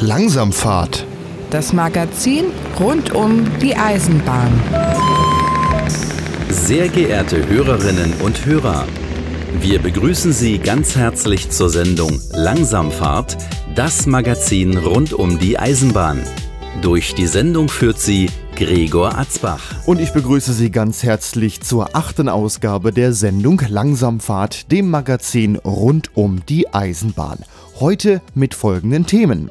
Langsamfahrt. Das Magazin rund um die Eisenbahn. Sehr geehrte Hörerinnen und Hörer, wir begrüßen Sie ganz herzlich zur Sendung Langsamfahrt, das Magazin rund um die Eisenbahn. Durch die Sendung führt sie Gregor Atzbach. Und ich begrüße Sie ganz herzlich zur achten Ausgabe der Sendung Langsamfahrt, dem Magazin rund um die Eisenbahn. Heute mit folgenden Themen.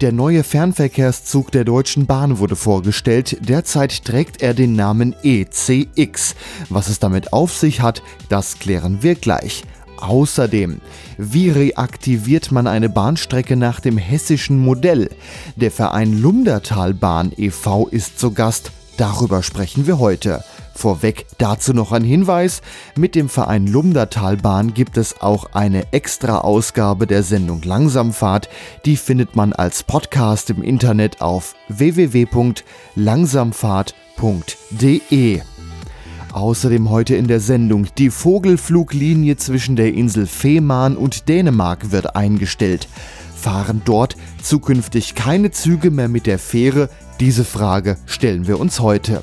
Der neue Fernverkehrszug der Deutschen Bahn wurde vorgestellt. Derzeit trägt er den Namen ECX. Was es damit auf sich hat, das klären wir gleich. Außerdem, wie reaktiviert man eine Bahnstrecke nach dem hessischen Modell? Der Verein Lumdertalbahn e.V. ist zu Gast. Darüber sprechen wir heute. Vorweg dazu noch ein Hinweis. Mit dem Verein Lumdertalbahn gibt es auch eine extra Ausgabe der Sendung Langsamfahrt. Die findet man als Podcast im Internet auf www.langsamfahrt.de. Außerdem heute in der Sendung die Vogelfluglinie zwischen der Insel Fehmarn und Dänemark wird eingestellt. Fahren dort zukünftig keine Züge mehr mit der Fähre? Diese Frage stellen wir uns heute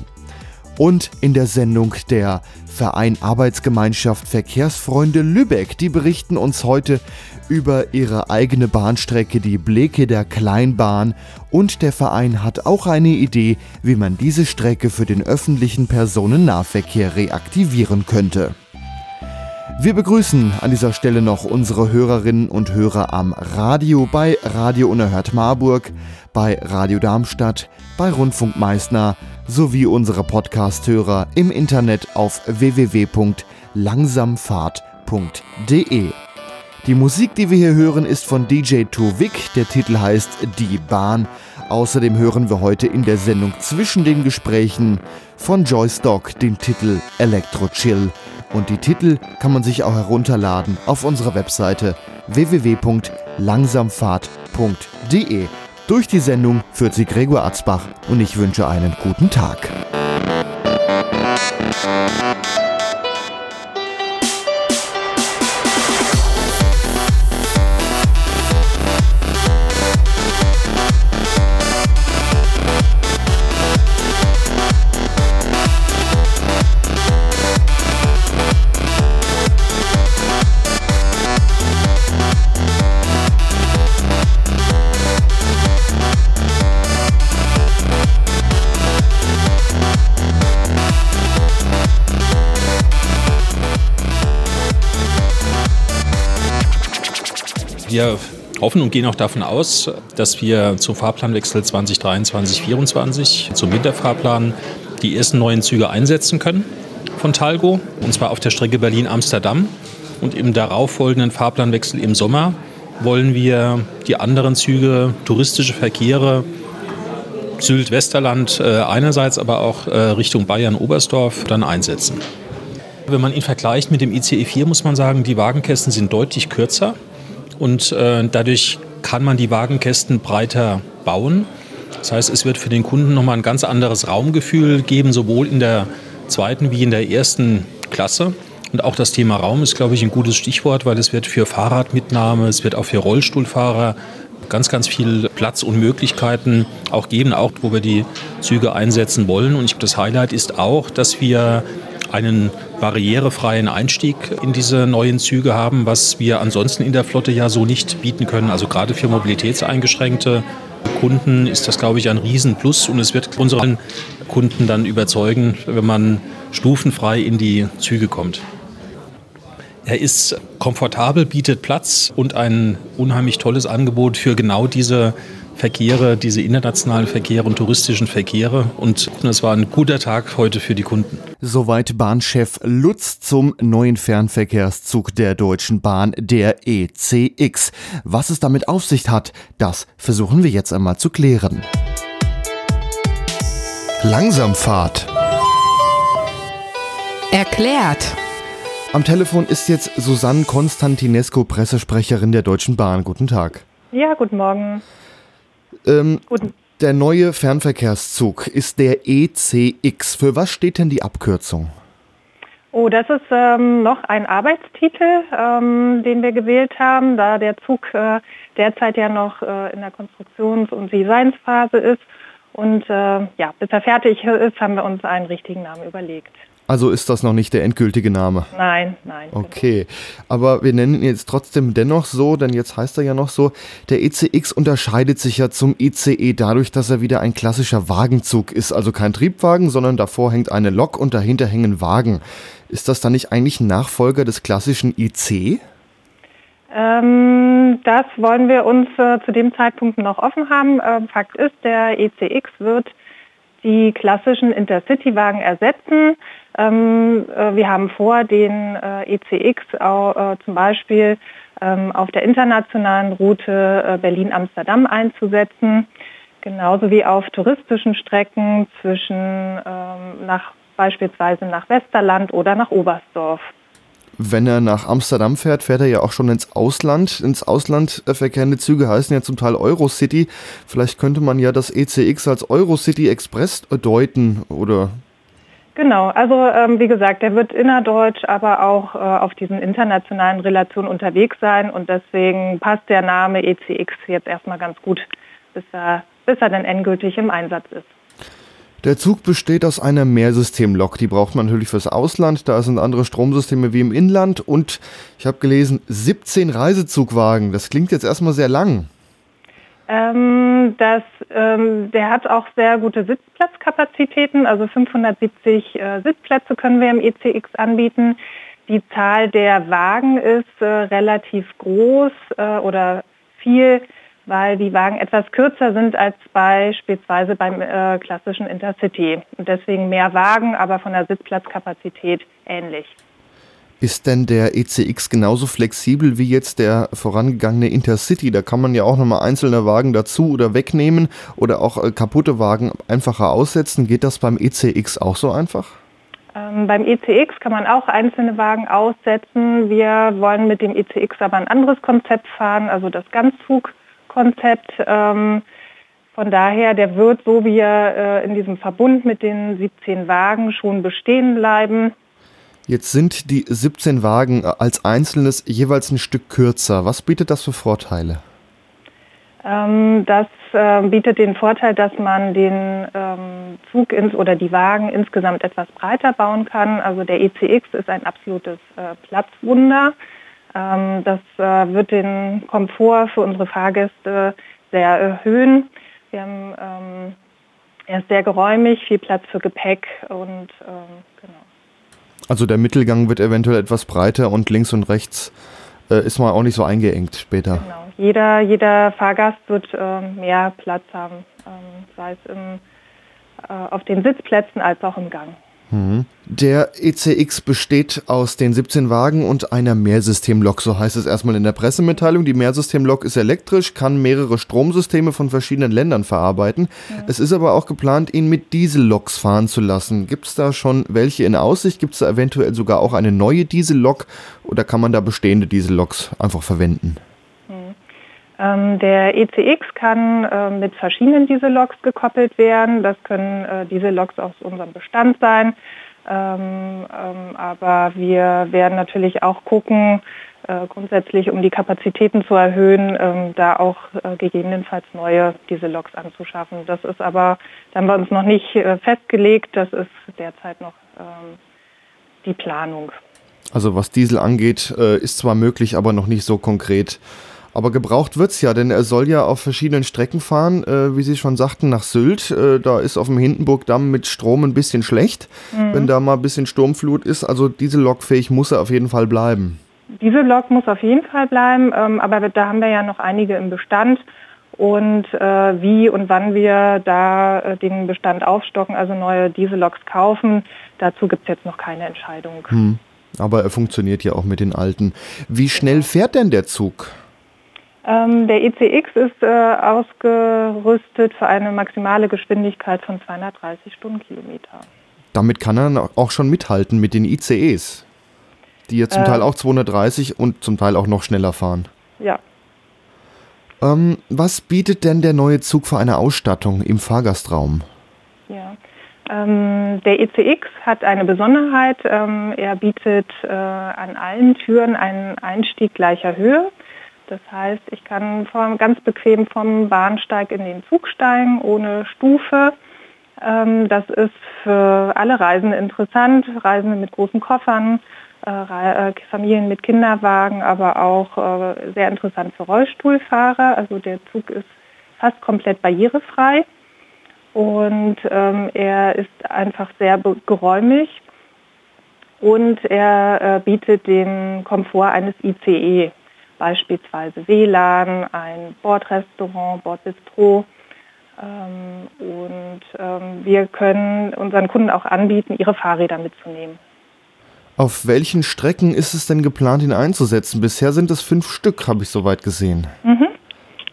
und in der Sendung der Verein Arbeitsgemeinschaft Verkehrsfreunde Lübeck. Die berichten uns heute über ihre eigene Bahnstrecke, die Bleke der Kleinbahn. Und der Verein hat auch eine Idee, wie man diese Strecke für den öffentlichen Personennahverkehr reaktivieren könnte. Wir begrüßen an dieser Stelle noch unsere Hörerinnen und Hörer am Radio bei Radio Unerhört Marburg, bei Radio Darmstadt, bei Rundfunk Meißner sowie unsere Podcast-Hörer im Internet auf www.langsamfahrt.de. Die Musik, die wir hier hören, ist von DJ Tuvik. Der Titel heißt Die Bahn. Außerdem hören wir heute in der Sendung zwischen den Gesprächen von Joyce Dog den Titel Electro Chill. Und die Titel kann man sich auch herunterladen auf unserer Webseite www.langsamfahrt.de. Durch die Sendung führt sie Gregor Atzbach und ich wünsche einen guten Tag. Wir hoffen und gehen auch davon aus, dass wir zum Fahrplanwechsel 2023-2024, zum Winterfahrplan, die ersten neuen Züge einsetzen können von Talgo, und zwar auf der Strecke Berlin-Amsterdam. Und im darauffolgenden Fahrplanwechsel im Sommer wollen wir die anderen Züge, touristische Verkehre, Sylt-Westerland äh, einerseits, aber auch äh, Richtung Bayern-Oberstdorf dann einsetzen. Wenn man ihn vergleicht mit dem ICE 4, muss man sagen, die Wagenkästen sind deutlich kürzer und äh, dadurch kann man die Wagenkästen breiter bauen. Das heißt, es wird für den Kunden nochmal ein ganz anderes Raumgefühl geben, sowohl in der zweiten wie in der ersten Klasse. Und auch das Thema Raum ist, glaube ich, ein gutes Stichwort, weil es wird für Fahrradmitnahme, es wird auch für Rollstuhlfahrer ganz, ganz viel Platz und Möglichkeiten auch geben, auch wo wir die Züge einsetzen wollen. Und ich, glaube, das Highlight ist auch, dass wir einen barrierefreien Einstieg in diese neuen Züge haben, was wir ansonsten in der Flotte ja so nicht bieten können. Also gerade für mobilitätseingeschränkte Kunden ist das, glaube ich, ein Riesenplus und es wird unseren Kunden dann überzeugen, wenn man stufenfrei in die Züge kommt. Er ist komfortabel, bietet Platz und ein unheimlich tolles Angebot für genau diese Verkehre, diese internationalen Verkehre und touristischen Verkehre. Und es war ein guter Tag heute für die Kunden. Soweit Bahnchef Lutz zum neuen Fernverkehrszug der Deutschen Bahn, der ECX. Was es damit auf sich hat, das versuchen wir jetzt einmal zu klären. Langsamfahrt. Erklärt. Am Telefon ist jetzt Susanne Konstantinesco, Pressesprecherin der Deutschen Bahn. Guten Tag. Ja, guten Morgen. Ähm, Guten. Der neue Fernverkehrszug ist der ECX. Für was steht denn die Abkürzung? Oh, das ist ähm, noch ein Arbeitstitel, ähm, den wir gewählt haben, da der Zug äh, derzeit ja noch äh, in der Konstruktions- und Designsphase ist. Und äh, ja, bis er fertig ist, haben wir uns einen richtigen Namen überlegt. Also ist das noch nicht der endgültige Name? Nein, nein. Okay, aber wir nennen ihn jetzt trotzdem dennoch so, denn jetzt heißt er ja noch so, der ECX unterscheidet sich ja zum ICE dadurch, dass er wieder ein klassischer Wagenzug ist, also kein Triebwagen, sondern davor hängt eine Lok und dahinter hängen Wagen. Ist das dann nicht eigentlich ein Nachfolger des klassischen IC? Ähm, das wollen wir uns äh, zu dem Zeitpunkt noch offen haben. Äh, Fakt ist, der ECX wird die klassischen Intercity-Wagen ersetzen. Ähm, äh, wir haben vor, den äh, ECX auch, äh, zum Beispiel ähm, auf der internationalen Route Berlin-Amsterdam einzusetzen, genauso wie auf touristischen Strecken zwischen ähm, nach beispielsweise nach Westerland oder nach Oberstdorf. Wenn er nach Amsterdam fährt, fährt er ja auch schon ins Ausland. Ins Ausland verkehrende Züge heißen ja zum Teil Eurocity. Vielleicht könnte man ja das ECX als Eurocity Express deuten, oder? Genau, also ähm, wie gesagt, der wird innerdeutsch, aber auch äh, auf diesen internationalen Relationen unterwegs sein und deswegen passt der Name ECX jetzt erstmal ganz gut, bis er, bis er dann endgültig im Einsatz ist. Der Zug besteht aus einer Mehrsystemlok. Die braucht man natürlich fürs Ausland. Da sind andere Stromsysteme wie im Inland. Und ich habe gelesen, 17 Reisezugwagen. Das klingt jetzt erstmal sehr lang. Ähm, das, ähm, der hat auch sehr gute Sitzplatzkapazitäten. Also 570 äh, Sitzplätze können wir im ECX anbieten. Die Zahl der Wagen ist äh, relativ groß äh, oder viel weil die Wagen etwas kürzer sind als beispielsweise beim äh, klassischen Intercity. Und deswegen mehr Wagen, aber von der Sitzplatzkapazität ähnlich. Ist denn der ECX genauso flexibel wie jetzt der vorangegangene Intercity? Da kann man ja auch nochmal einzelne Wagen dazu oder wegnehmen oder auch äh, kaputte Wagen einfacher aussetzen. Geht das beim ECX auch so einfach? Ähm, beim ECX kann man auch einzelne Wagen aussetzen. Wir wollen mit dem ECX aber ein anderes Konzept fahren, also das Ganzzug. Konzept. Ähm, von daher, der wird, so wie er äh, in diesem Verbund mit den 17 Wagen schon bestehen bleiben. Jetzt sind die 17 Wagen äh, als einzelnes jeweils ein Stück kürzer. Was bietet das für Vorteile? Ähm, das äh, bietet den Vorteil, dass man den ähm, Zug ins oder die Wagen insgesamt etwas breiter bauen kann. Also der ECX ist ein absolutes äh, Platzwunder. Ähm, das äh, wird den Komfort für unsere Fahrgäste sehr erhöhen. Wir haben, ähm, er ist sehr geräumig, viel Platz für Gepäck und ähm, genau. Also der Mittelgang wird eventuell etwas breiter und links und rechts äh, ist man auch nicht so eingeengt später. Genau. Jeder, jeder Fahrgast wird äh, mehr Platz haben, ähm, sei es im, äh, auf den Sitzplätzen als auch im Gang. Mhm. Der ECX besteht aus den 17 Wagen und einer Mehrsystemlok, so heißt es erstmal in der Pressemitteilung. Die Mehrsystemlok ist elektrisch, kann mehrere Stromsysteme von verschiedenen Ländern verarbeiten. Ja. Es ist aber auch geplant, ihn mit Dieselloks fahren zu lassen. Gibt es da schon welche in Aussicht? Gibt es da eventuell sogar auch eine neue Diesellok oder kann man da bestehende Dieselloks einfach verwenden? Ähm, der ECX kann äh, mit verschiedenen Dieselloks gekoppelt werden. Das können äh, Dieselloks aus unserem Bestand sein. Ähm, ähm, aber wir werden natürlich auch gucken, äh, grundsätzlich um die Kapazitäten zu erhöhen, ähm, da auch äh, gegebenenfalls neue Dieselloks anzuschaffen. Das ist aber, da haben wir uns noch nicht festgelegt. Das ist derzeit noch ähm, die Planung. Also was Diesel angeht, ist zwar möglich, aber noch nicht so konkret. Aber gebraucht wird es ja, denn er soll ja auf verschiedenen Strecken fahren, äh, wie Sie schon sagten, nach Sylt. Äh, da ist auf dem Hindenburgdamm mit Strom ein bisschen schlecht, mhm. wenn da mal ein bisschen Sturmflut ist. Also diese Lokfähig muss er auf jeden Fall bleiben. Diese Lok muss auf jeden Fall bleiben, ähm, aber da haben wir ja noch einige im Bestand. Und äh, wie und wann wir da äh, den Bestand aufstocken, also neue Dieselloks kaufen, dazu gibt es jetzt noch keine Entscheidung. Hm. Aber er funktioniert ja auch mit den alten. Wie schnell fährt denn der Zug? Ähm, der ECX ist äh, ausgerüstet für eine maximale Geschwindigkeit von 230 Stundenkilometer. Damit kann er auch schon mithalten mit den ICEs, die ja zum äh, Teil auch 230 und zum Teil auch noch schneller fahren. Ja. Ähm, was bietet denn der neue Zug für eine Ausstattung im Fahrgastraum? Ja. Ähm, der ECX hat eine Besonderheit. Ähm, er bietet äh, an allen Türen einen Einstieg gleicher Höhe. Das heißt, ich kann vom, ganz bequem vom Bahnsteig in den Zug steigen, ohne Stufe. Ähm, das ist für alle Reisende interessant, Reisende mit großen Koffern, äh, äh, Familien mit Kinderwagen, aber auch äh, sehr interessant für Rollstuhlfahrer. Also der Zug ist fast komplett barrierefrei und ähm, er ist einfach sehr geräumig und er äh, bietet den Komfort eines ICE, beispielsweise WLAN, ein Bordrestaurant, Bordbistro. Ähm, und ähm, wir können unseren Kunden auch anbieten, ihre Fahrräder mitzunehmen. Auf welchen Strecken ist es denn geplant, ihn einzusetzen? Bisher sind es fünf Stück, habe ich soweit gesehen. Mhm,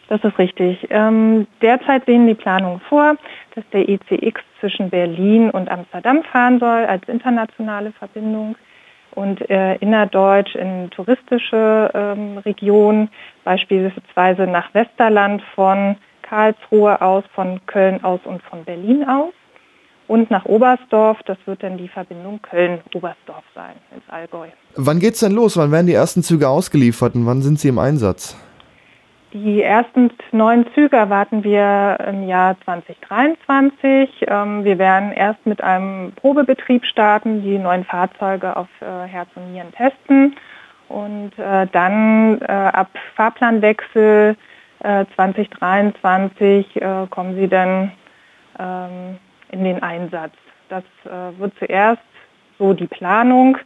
das ist richtig. Ähm, derzeit sehen die Planungen vor, dass der ICX zwischen Berlin und Amsterdam fahren soll als internationale Verbindung und äh, innerdeutsch in touristische ähm, Regionen, beispielsweise nach Westerland von Karlsruhe aus, von Köln aus und von Berlin aus und nach Oberstdorf. Das wird dann die Verbindung Köln-Oberstdorf sein, ins Allgäu. Wann geht es denn los? Wann werden die ersten Züge ausgeliefert und wann sind sie im Einsatz? Die ersten neun Züge erwarten wir im Jahr 2023. Ähm, wir werden erst mit einem Probebetrieb starten, die neuen Fahrzeuge auf äh, Herz und Nieren testen und äh, dann äh, ab Fahrplanwechsel 2023 kommen sie dann ähm, in den Einsatz. Das wird zuerst so die Planung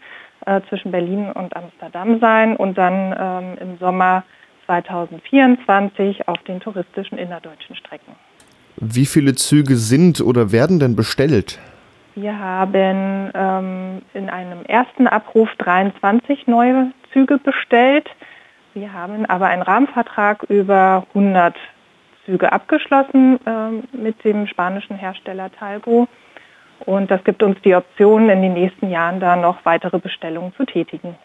zwischen Berlin und Amsterdam sein und dann ähm, im Sommer 2024 auf den touristischen innerdeutschen Strecken. Wie viele Züge sind oder werden denn bestellt? Wir haben ähm, in einem ersten Abruf 23 neue Züge bestellt. Wir haben aber einen Rahmenvertrag über 100 Züge abgeschlossen äh, mit dem spanischen Hersteller Talgo. Und das gibt uns die Option, in den nächsten Jahren da noch weitere Bestellungen zu tätigen.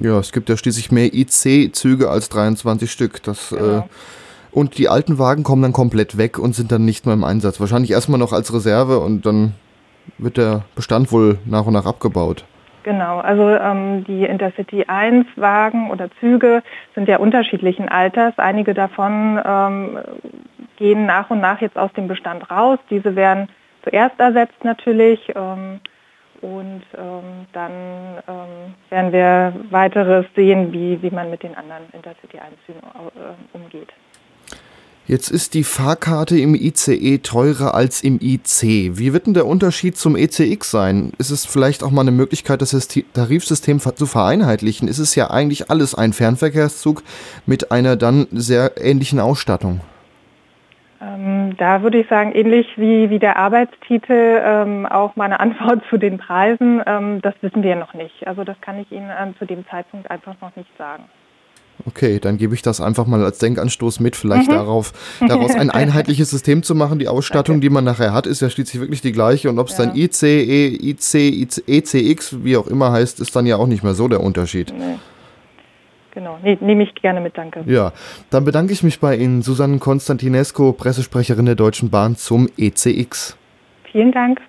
Ja, es gibt ja schließlich mehr IC-Züge als 23 Stück. Das, äh, genau. äh, und die alten Wagen kommen dann komplett weg und sind dann nicht mehr im Einsatz. Wahrscheinlich erstmal noch als Reserve und dann wird der Bestand wohl nach und nach abgebaut. Genau, also ähm, die Intercity 1 Wagen oder Züge sind ja unterschiedlichen Alters. Einige davon ähm, gehen nach und nach jetzt aus dem Bestand raus. Diese werden zuerst ersetzt natürlich ähm, und ähm, dann ähm, werden wir weiteres sehen, wie, wie man mit den anderen Intercity 1 Zügen äh, umgeht. Jetzt ist die Fahrkarte im ICE teurer als im IC. Wie wird denn der Unterschied zum ECX sein? Ist es vielleicht auch mal eine Möglichkeit, das Tarifsystem zu vereinheitlichen? Ist es ja eigentlich alles ein Fernverkehrszug mit einer dann sehr ähnlichen Ausstattung? Ähm, da würde ich sagen, ähnlich wie, wie der Arbeitstitel, ähm, auch meine Antwort zu den Preisen, ähm, das wissen wir noch nicht. Also das kann ich Ihnen ähm, zu dem Zeitpunkt einfach noch nicht sagen. Okay, dann gebe ich das einfach mal als Denkanstoß mit, vielleicht mhm. darauf, daraus ein einheitliches System zu machen. Die Ausstattung, die man nachher hat, ist ja schließlich wirklich die gleiche. Und ob es ja. dann IC, e, IC, IC, ECX, wie auch immer heißt, ist dann ja auch nicht mehr so der Unterschied. Nee. Genau, nee, nehme ich gerne mit, danke. Ja, dann bedanke ich mich bei Ihnen, Susanne Konstantinesco, Pressesprecherin der Deutschen Bahn zum ECX. Vielen Dank.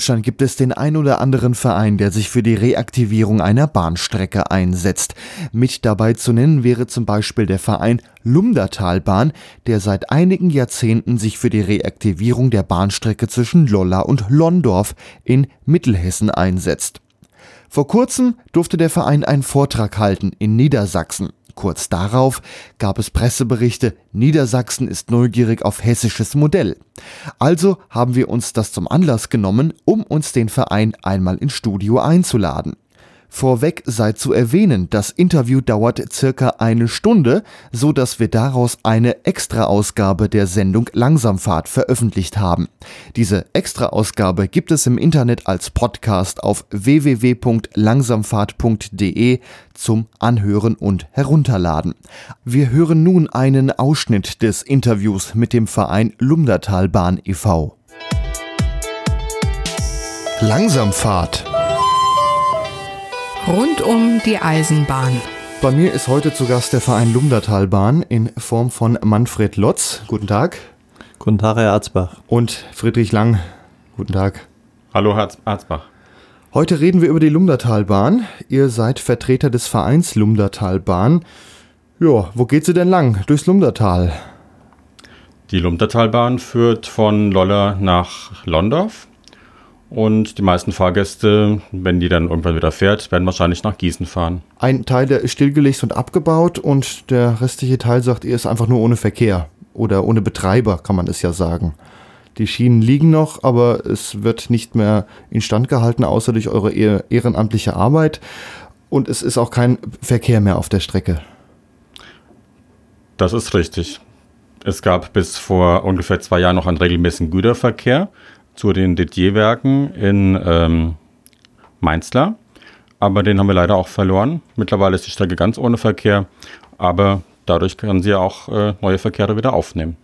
Deutschland gibt es den ein oder anderen Verein, der sich für die Reaktivierung einer Bahnstrecke einsetzt. Mit dabei zu nennen wäre zum Beispiel der Verein Lumdatalbahn, der seit einigen Jahrzehnten sich für die Reaktivierung der Bahnstrecke zwischen Lolla und Londorf in Mittelhessen einsetzt. Vor kurzem durfte der Verein einen Vortrag halten in Niedersachsen. Kurz darauf gab es Presseberichte, Niedersachsen ist neugierig auf hessisches Modell. Also haben wir uns das zum Anlass genommen, um uns den Verein einmal ins Studio einzuladen. Vorweg sei zu erwähnen, das Interview dauert circa eine Stunde, so dass wir daraus eine Extraausgabe der Sendung Langsamfahrt veröffentlicht haben. Diese Extraausgabe gibt es im Internet als Podcast auf www.langsamfahrt.de zum Anhören und Herunterladen. Wir hören nun einen Ausschnitt des Interviews mit dem Verein Lumdertalbahn e.V. Langsamfahrt Rund um die Eisenbahn. Bei mir ist heute zu Gast der Verein Lumdertalbahn in Form von Manfred Lotz. Guten Tag. Guten Tag, Herr Arzbach. Und Friedrich Lang. Guten Tag. Hallo, Herr Arzbach. Heute reden wir über die Lumdertalbahn. Ihr seid Vertreter des Vereins Lumdertalbahn. Ja, wo geht sie denn lang? Durchs Lumdertal? Die Lumdertalbahn führt von Loller nach Londorf und die meisten Fahrgäste, wenn die dann irgendwann wieder fährt, werden wahrscheinlich nach Gießen fahren. Ein Teil, der ist stillgelegt und abgebaut und der restliche Teil, sagt ihr, ist einfach nur ohne Verkehr oder ohne Betreiber, kann man es ja sagen. Die Schienen liegen noch, aber es wird nicht mehr instand gehalten, außer durch eure ehrenamtliche Arbeit. Und es ist auch kein Verkehr mehr auf der Strecke. Das ist richtig. Es gab bis vor ungefähr zwei Jahren noch einen regelmäßigen Güterverkehr zu den Didier-Werken in ähm, Mainzlar. Aber den haben wir leider auch verloren. Mittlerweile ist die Strecke ganz ohne Verkehr, aber dadurch können sie auch äh, neue Verkehre wieder aufnehmen.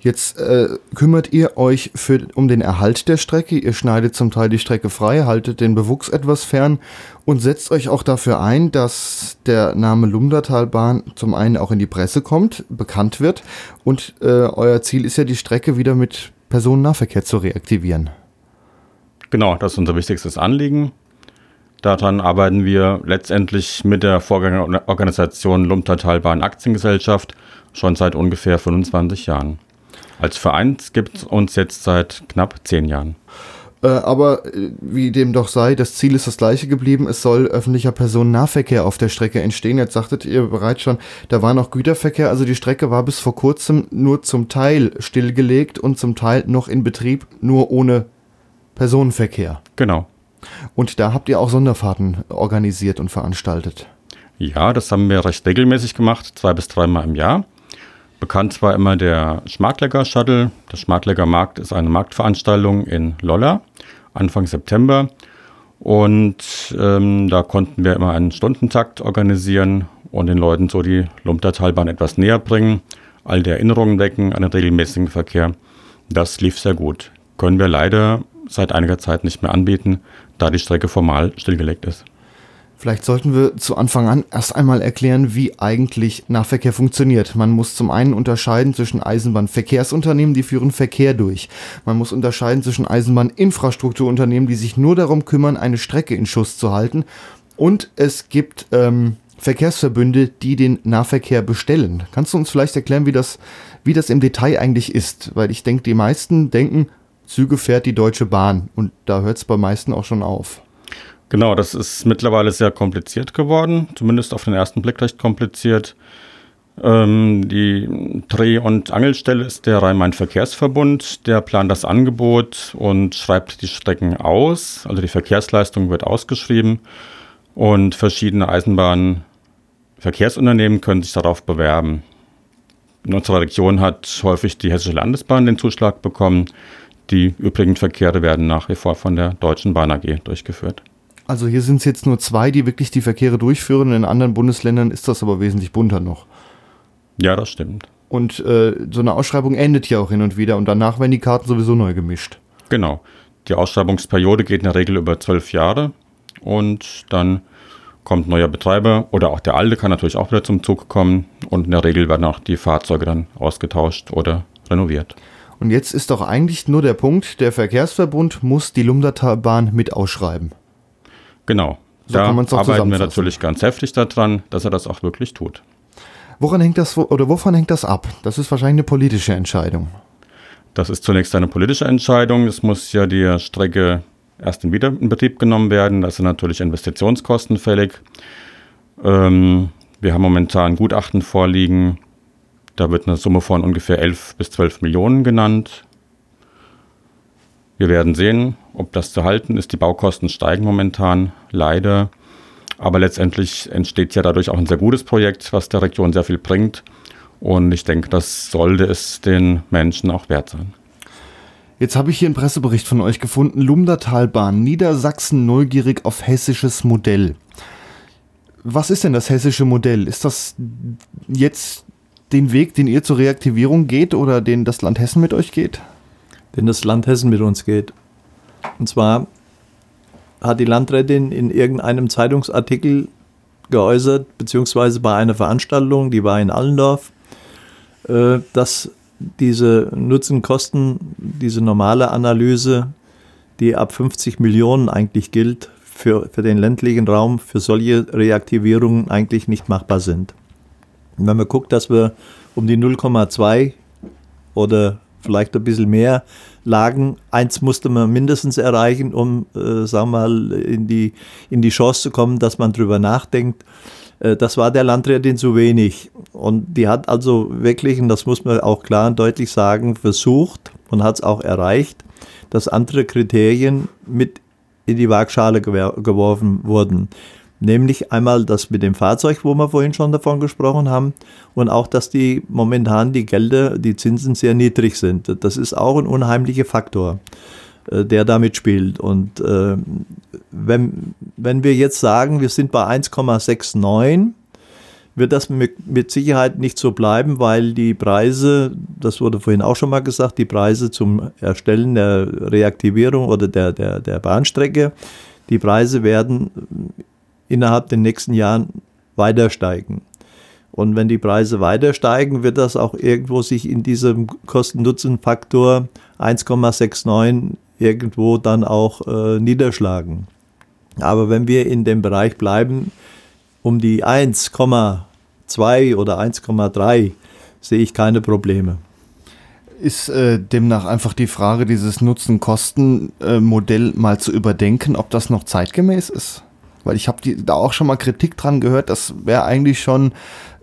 Jetzt äh, kümmert ihr euch für, um den Erhalt der Strecke. Ihr schneidet zum Teil die Strecke frei, haltet den Bewuchs etwas fern und setzt euch auch dafür ein, dass der Name Lumdatalbahn zum einen auch in die Presse kommt, bekannt wird. Und äh, euer Ziel ist ja, die Strecke wieder mit Personennahverkehr zu reaktivieren. Genau, das ist unser wichtigstes Anliegen. Daran arbeiten wir letztendlich mit der Vorgängerorganisation Lumtertalbahn Aktiengesellschaft schon seit ungefähr 25 Jahren. Als Verein gibt es uns jetzt seit knapp zehn Jahren. Äh, aber äh, wie dem doch sei, das Ziel ist das gleiche geblieben. Es soll öffentlicher Personennahverkehr auf der Strecke entstehen. Jetzt sagtet ihr bereits schon, da war noch Güterverkehr. Also die Strecke war bis vor kurzem nur zum Teil stillgelegt und zum Teil noch in Betrieb, nur ohne Personenverkehr. Genau. Und da habt ihr auch Sonderfahrten organisiert und veranstaltet. Ja, das haben wir recht regelmäßig gemacht, zwei bis dreimal im Jahr. Bekannt war immer der Schmartlecker Shuttle. Der Schmartlecker Markt ist eine Marktveranstaltung in Lolla Anfang September. Und ähm, da konnten wir immer einen Stundentakt organisieren und den Leuten so die Lumtertalbahn etwas näher bringen, all die Erinnerungen wecken an den regelmäßigen Verkehr. Das lief sehr gut. Können wir leider seit einiger Zeit nicht mehr anbieten, da die Strecke formal stillgelegt ist. Vielleicht sollten wir zu Anfang an erst einmal erklären, wie eigentlich Nahverkehr funktioniert. Man muss zum einen unterscheiden zwischen Eisenbahnverkehrsunternehmen, die führen Verkehr durch. Man muss unterscheiden zwischen Eisenbahninfrastrukturunternehmen, die sich nur darum kümmern, eine Strecke in Schuss zu halten. Und es gibt ähm, Verkehrsverbünde, die den Nahverkehr bestellen. Kannst du uns vielleicht erklären, wie das, wie das im Detail eigentlich ist? Weil ich denke, die meisten denken, Züge fährt die Deutsche Bahn. Und da hört es bei meisten auch schon auf. Genau, das ist mittlerweile sehr kompliziert geworden, zumindest auf den ersten Blick recht kompliziert. Ähm, die Dreh- und Angelstelle ist der Rhein-Main-Verkehrsverbund. Der plant das Angebot und schreibt die Strecken aus. Also die Verkehrsleistung wird ausgeschrieben und verschiedene Eisenbahnverkehrsunternehmen können sich darauf bewerben. In unserer Region hat häufig die Hessische Landesbahn den Zuschlag bekommen. Die übrigen Verkehre werden nach wie vor von der Deutschen Bahn AG durchgeführt. Also hier sind es jetzt nur zwei, die wirklich die Verkehre durchführen. In anderen Bundesländern ist das aber wesentlich bunter noch. Ja, das stimmt. Und äh, so eine Ausschreibung endet ja auch hin und wieder und danach werden die Karten sowieso neu gemischt. Genau. Die Ausschreibungsperiode geht in der Regel über zwölf Jahre und dann kommt ein neuer Betreiber oder auch der alte kann natürlich auch wieder zum Zug kommen und in der Regel werden auch die Fahrzeuge dann ausgetauscht oder renoviert. Und jetzt ist doch eigentlich nur der Punkt, der Verkehrsverbund muss die Lumdatalbahn mit ausschreiben. Genau. So da arbeiten wir natürlich ganz heftig daran, dass er das auch wirklich tut. Woran hängt das oder wovon hängt das ab? Das ist wahrscheinlich eine politische Entscheidung. Das ist zunächst eine politische Entscheidung. Es muss ja die Strecke erst in wieder in Betrieb genommen werden. Das sind natürlich Investitionskosten fällig. Ähm, wir haben momentan Gutachten vorliegen. Da wird eine Summe von ungefähr 11 bis 12 Millionen genannt. Wir werden sehen, ob das zu halten ist. Die Baukosten steigen momentan leider. Aber letztendlich entsteht ja dadurch auch ein sehr gutes Projekt, was der Region sehr viel bringt. Und ich denke, das sollte es den Menschen auch wert sein. Jetzt habe ich hier einen Pressebericht von euch gefunden. Lumdatalbahn, Niedersachsen neugierig auf hessisches Modell. Was ist denn das hessische Modell? Ist das jetzt den Weg, den ihr zur Reaktivierung geht oder den das Land Hessen mit euch geht? Den das Land Hessen mit uns geht. Und zwar hat die Landrätin in irgendeinem Zeitungsartikel geäußert, beziehungsweise bei einer Veranstaltung, die war in Allendorf, äh, dass diese Nutzen-Kosten, diese normale Analyse, die ab 50 Millionen eigentlich gilt, für, für den ländlichen Raum, für solche Reaktivierungen eigentlich nicht machbar sind. Und wenn man guckt, dass wir um die 0,2 oder vielleicht ein bisschen mehr lagen, eins musste man mindestens erreichen, um, äh, sagen wir mal, in die, in die Chance zu kommen, dass man drüber nachdenkt. Äh, das war der Landrätin zu wenig. Und die hat also wirklich, und das muss man auch klar und deutlich sagen, versucht und hat es auch erreicht, dass andere Kriterien mit in die Waagschale geworfen wurden. Nämlich einmal das mit dem Fahrzeug, wo wir vorhin schon davon gesprochen haben, und auch, dass die momentan die Gelder, die Zinsen sehr niedrig sind. Das ist auch ein unheimlicher Faktor, äh, der damit spielt. Und äh, wenn, wenn wir jetzt sagen, wir sind bei 1,69, wird das mit, mit Sicherheit nicht so bleiben, weil die Preise, das wurde vorhin auch schon mal gesagt, die Preise zum Erstellen der Reaktivierung oder der, der, der Bahnstrecke, die Preise werden innerhalb der nächsten Jahren weiter steigen. Und wenn die Preise weiter steigen, wird das auch irgendwo sich in diesem Kosten-Nutzen-Faktor 1,69 irgendwo dann auch äh, niederschlagen. Aber wenn wir in dem Bereich bleiben, um die 1,2 oder 1,3 sehe ich keine Probleme. Ist äh, demnach einfach die Frage, dieses Nutzen-Kosten-Modell mal zu überdenken, ob das noch zeitgemäß ist? Weil ich habe da auch schon mal Kritik dran gehört, das wäre eigentlich schon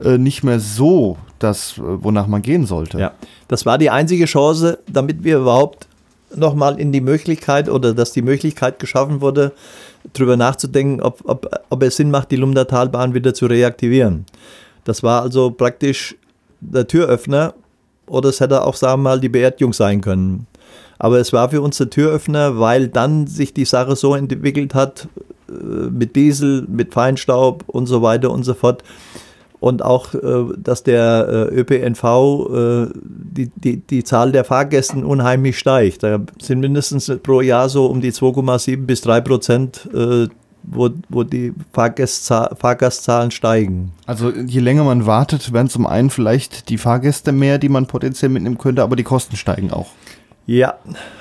äh, nicht mehr so das, äh, wonach man gehen sollte. Ja, das war die einzige Chance, damit wir überhaupt nochmal in die Möglichkeit oder dass die Möglichkeit geschaffen wurde, darüber nachzudenken, ob, ob, ob es Sinn macht, die Lumdatalbahn wieder zu reaktivieren. Das war also praktisch der Türöffner oder es hätte auch, sagen wir mal, die Beerdigung sein können. Aber es war für uns der Türöffner, weil dann sich die Sache so entwickelt hat, mit Diesel, mit Feinstaub und so weiter und so fort. Und auch, äh, dass der äh, ÖPNV, äh, die, die, die Zahl der Fahrgästen unheimlich steigt. Da sind mindestens pro Jahr so um die 2,7 bis 3 Prozent, äh, wo, wo die Fahrgastza Fahrgastzahlen steigen. Also je länger man wartet, werden zum einen vielleicht die Fahrgäste mehr, die man potenziell mitnehmen könnte, aber die Kosten steigen auch. Ja,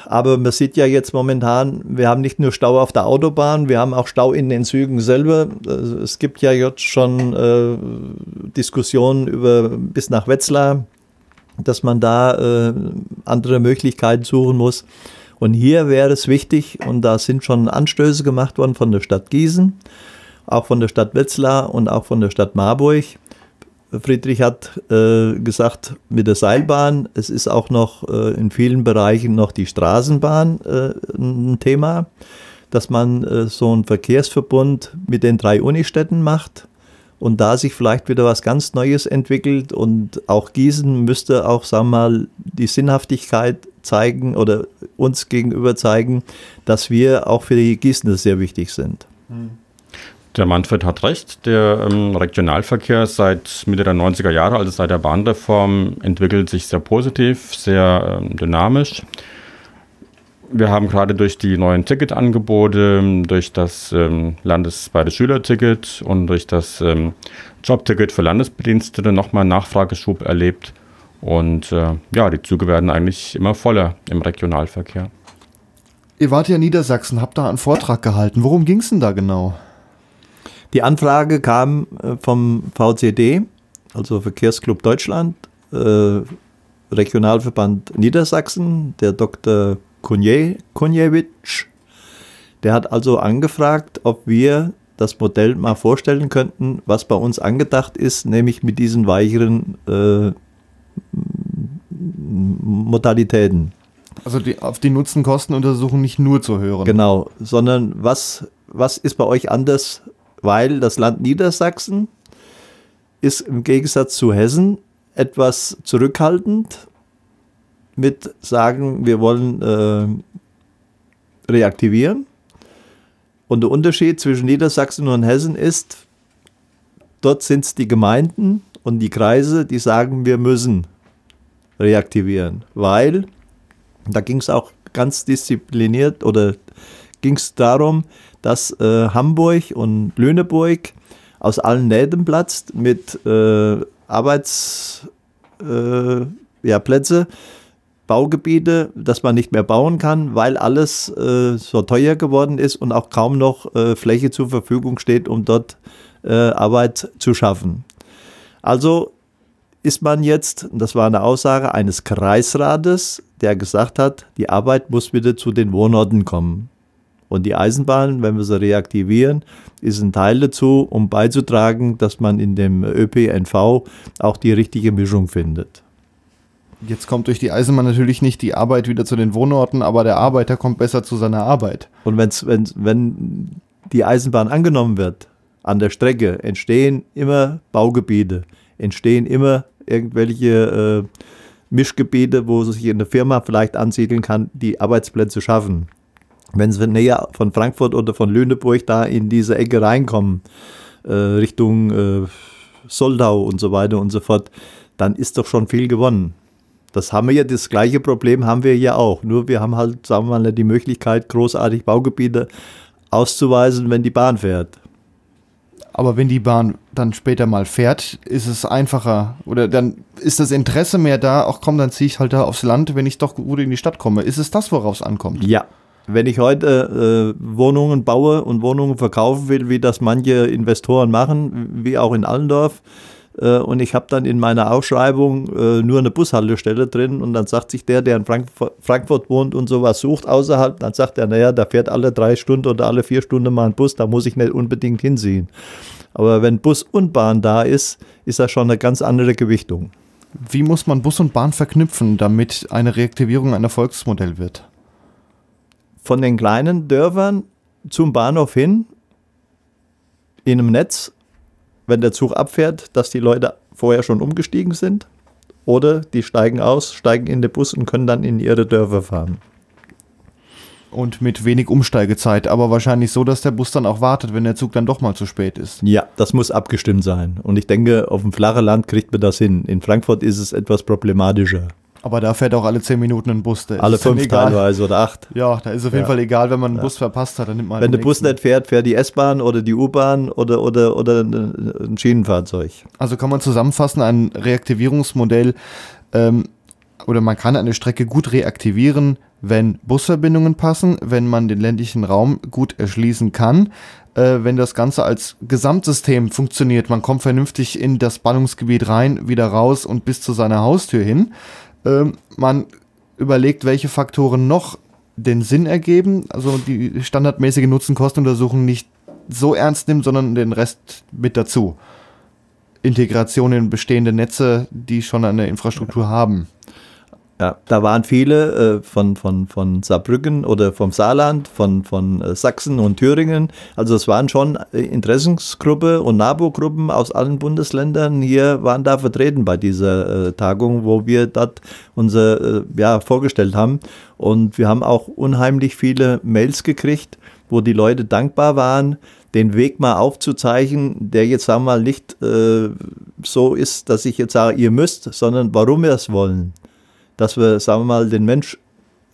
aber man sieht ja jetzt momentan, wir haben nicht nur Stau auf der Autobahn, wir haben auch Stau in den Zügen selber. Also Es gibt ja jetzt schon äh, Diskussionen über bis nach Wetzlar, dass man da äh, andere Möglichkeiten suchen muss. Und hier wäre es wichtig, und da sind schon Anstöße gemacht worden von der Stadt Gießen, auch von der Stadt Wetzlar und auch von der Stadt Marburg. Friedrich hat äh, gesagt, mit der Seilbahn, es ist auch noch äh, in vielen Bereichen noch die Straßenbahn äh, ein Thema, dass man äh, so einen Verkehrsverbund mit den drei Unistädten macht und da sich vielleicht wieder was ganz Neues entwickelt. Und auch Gießen müsste auch, sagen wir mal, die Sinnhaftigkeit zeigen oder uns gegenüber zeigen, dass wir auch für die Gießener sehr wichtig sind. Der Manfred hat recht. Der ähm, Regionalverkehr seit Mitte der 90er Jahre, also seit der Bahnreform, entwickelt sich sehr positiv, sehr ähm, dynamisch. Wir haben gerade durch die neuen Ticketangebote, durch das ähm, landesweite Schülerticket und durch das ähm, Jobticket für Landesbedienstete nochmal Nachfrageschub erlebt. Und äh, ja, die Züge werden eigentlich immer voller im Regionalverkehr. Ihr wart ja in Niedersachsen, habt da einen Vortrag gehalten. Worum ging es denn da genau? Die Anfrage kam äh, vom VCD, also Verkehrsclub Deutschland, äh, Regionalverband Niedersachsen, der Dr. Kunjewitsch. Der hat also angefragt, ob wir das Modell mal vorstellen könnten, was bei uns angedacht ist, nämlich mit diesen weicheren äh, Modalitäten. Also die, auf die Nutzen-Kosten-Untersuchung nicht nur zu hören. Genau, sondern was, was ist bei euch anders, weil das Land Niedersachsen ist im Gegensatz zu Hessen etwas zurückhaltend mit sagen, wir wollen äh, reaktivieren. Und der Unterschied zwischen Niedersachsen und Hessen ist, dort sind es die Gemeinden und die Kreise, die sagen, wir müssen reaktivieren, weil da ging es auch ganz diszipliniert oder ging es darum, dass äh, Hamburg und Lüneburg aus allen Nähten platzt mit äh, Arbeitsplätze, äh, ja, Baugebiete, dass man nicht mehr bauen kann, weil alles äh, so teuer geworden ist und auch kaum noch äh, Fläche zur Verfügung steht, um dort äh, Arbeit zu schaffen. Also ist man jetzt, das war eine Aussage eines Kreisrates, der gesagt hat, die Arbeit muss wieder zu den Wohnorten kommen. Und die Eisenbahn, wenn wir sie reaktivieren, ist ein Teil dazu, um beizutragen, dass man in dem ÖPNV auch die richtige Mischung findet. Jetzt kommt durch die Eisenbahn natürlich nicht die Arbeit wieder zu den Wohnorten, aber der Arbeiter kommt besser zu seiner Arbeit. Und wenn's, wenn, wenn die Eisenbahn angenommen wird, an der Strecke entstehen immer Baugebiete, entstehen immer irgendwelche äh, Mischgebiete, wo sich eine Firma vielleicht ansiedeln kann, die Arbeitsplätze schaffen. Wenn sie näher von Frankfurt oder von Lüneburg da in diese Ecke reinkommen, äh, Richtung äh, Soldau und so weiter und so fort, dann ist doch schon viel gewonnen. Das haben wir ja, das gleiche Problem haben wir ja auch. Nur wir haben halt, sagen wir mal, die Möglichkeit, großartig Baugebiete auszuweisen, wenn die Bahn fährt. Aber wenn die Bahn dann später mal fährt, ist es einfacher oder dann ist das Interesse mehr da, ach komm, dann ziehe ich halt da aufs Land, wenn ich doch gut in die Stadt komme. Ist es das, woraus ankommt? Ja. Wenn ich heute äh, Wohnungen baue und Wohnungen verkaufen will, wie das manche Investoren machen, wie auch in Allendorf, äh, und ich habe dann in meiner Ausschreibung äh, nur eine Bushaltestelle drin und dann sagt sich der, der in Frankfurt, Frankfurt wohnt und sowas sucht außerhalb, dann sagt er, naja, da fährt alle drei Stunden oder alle vier Stunden mal ein Bus, da muss ich nicht unbedingt hinsehen. Aber wenn Bus und Bahn da ist, ist das schon eine ganz andere Gewichtung. Wie muss man Bus und Bahn verknüpfen, damit eine Reaktivierung ein Erfolgsmodell wird? Von den kleinen Dörfern zum Bahnhof hin in einem Netz wenn der Zug abfährt, dass die Leute vorher schon umgestiegen sind oder die steigen aus, steigen in den Bus und können dann in ihre Dörfer fahren. Und mit wenig Umsteigezeit, aber wahrscheinlich so, dass der Bus dann auch wartet, wenn der Zug dann doch mal zu spät ist. Ja, das muss abgestimmt sein. Und ich denke, auf dem flachen Land kriegt man das hin. In Frankfurt ist es etwas problematischer. Aber da fährt auch alle zehn Minuten ein Bus. alle fünf teilweise oder acht. Ja, da ist auf jeden ja. Fall egal, wenn man einen ja. Bus verpasst hat, dann nimmt man Wenn der Bus nicht fährt, fährt die S-Bahn oder die U-Bahn oder, oder, oder ein Schienenfahrzeug. Also kann man zusammenfassen, ein Reaktivierungsmodell ähm, oder man kann eine Strecke gut reaktivieren, wenn Busverbindungen passen, wenn man den ländlichen Raum gut erschließen kann, äh, wenn das Ganze als Gesamtsystem funktioniert. Man kommt vernünftig in das Ballungsgebiet rein, wieder raus und bis zu seiner Haustür hin ähm, man überlegt, welche Faktoren noch den Sinn ergeben, also die standardmäßige Nutzen-Kosten-Untersuchung nicht so ernst nimmt, sondern den Rest mit dazu. Integration in bestehende Netze, die schon eine Infrastruktur haben. Ja, da waren viele äh, von, von, von Saarbrücken oder vom Saarland, von, von äh, Sachsen und Thüringen. Also es waren schon äh, Interessensgruppe und NABU-Gruppen aus allen Bundesländern hier waren da vertreten bei dieser äh, Tagung, wo wir dort unser äh, ja, vorgestellt haben. Und wir haben auch unheimlich viele Mails gekriegt, wo die Leute dankbar waren, den Weg mal aufzuzeichnen, der jetzt sagen wir mal nicht äh, so ist, dass ich jetzt sage, ihr müsst, sondern warum wir es wollen dass wir, sagen wir mal, den Mensch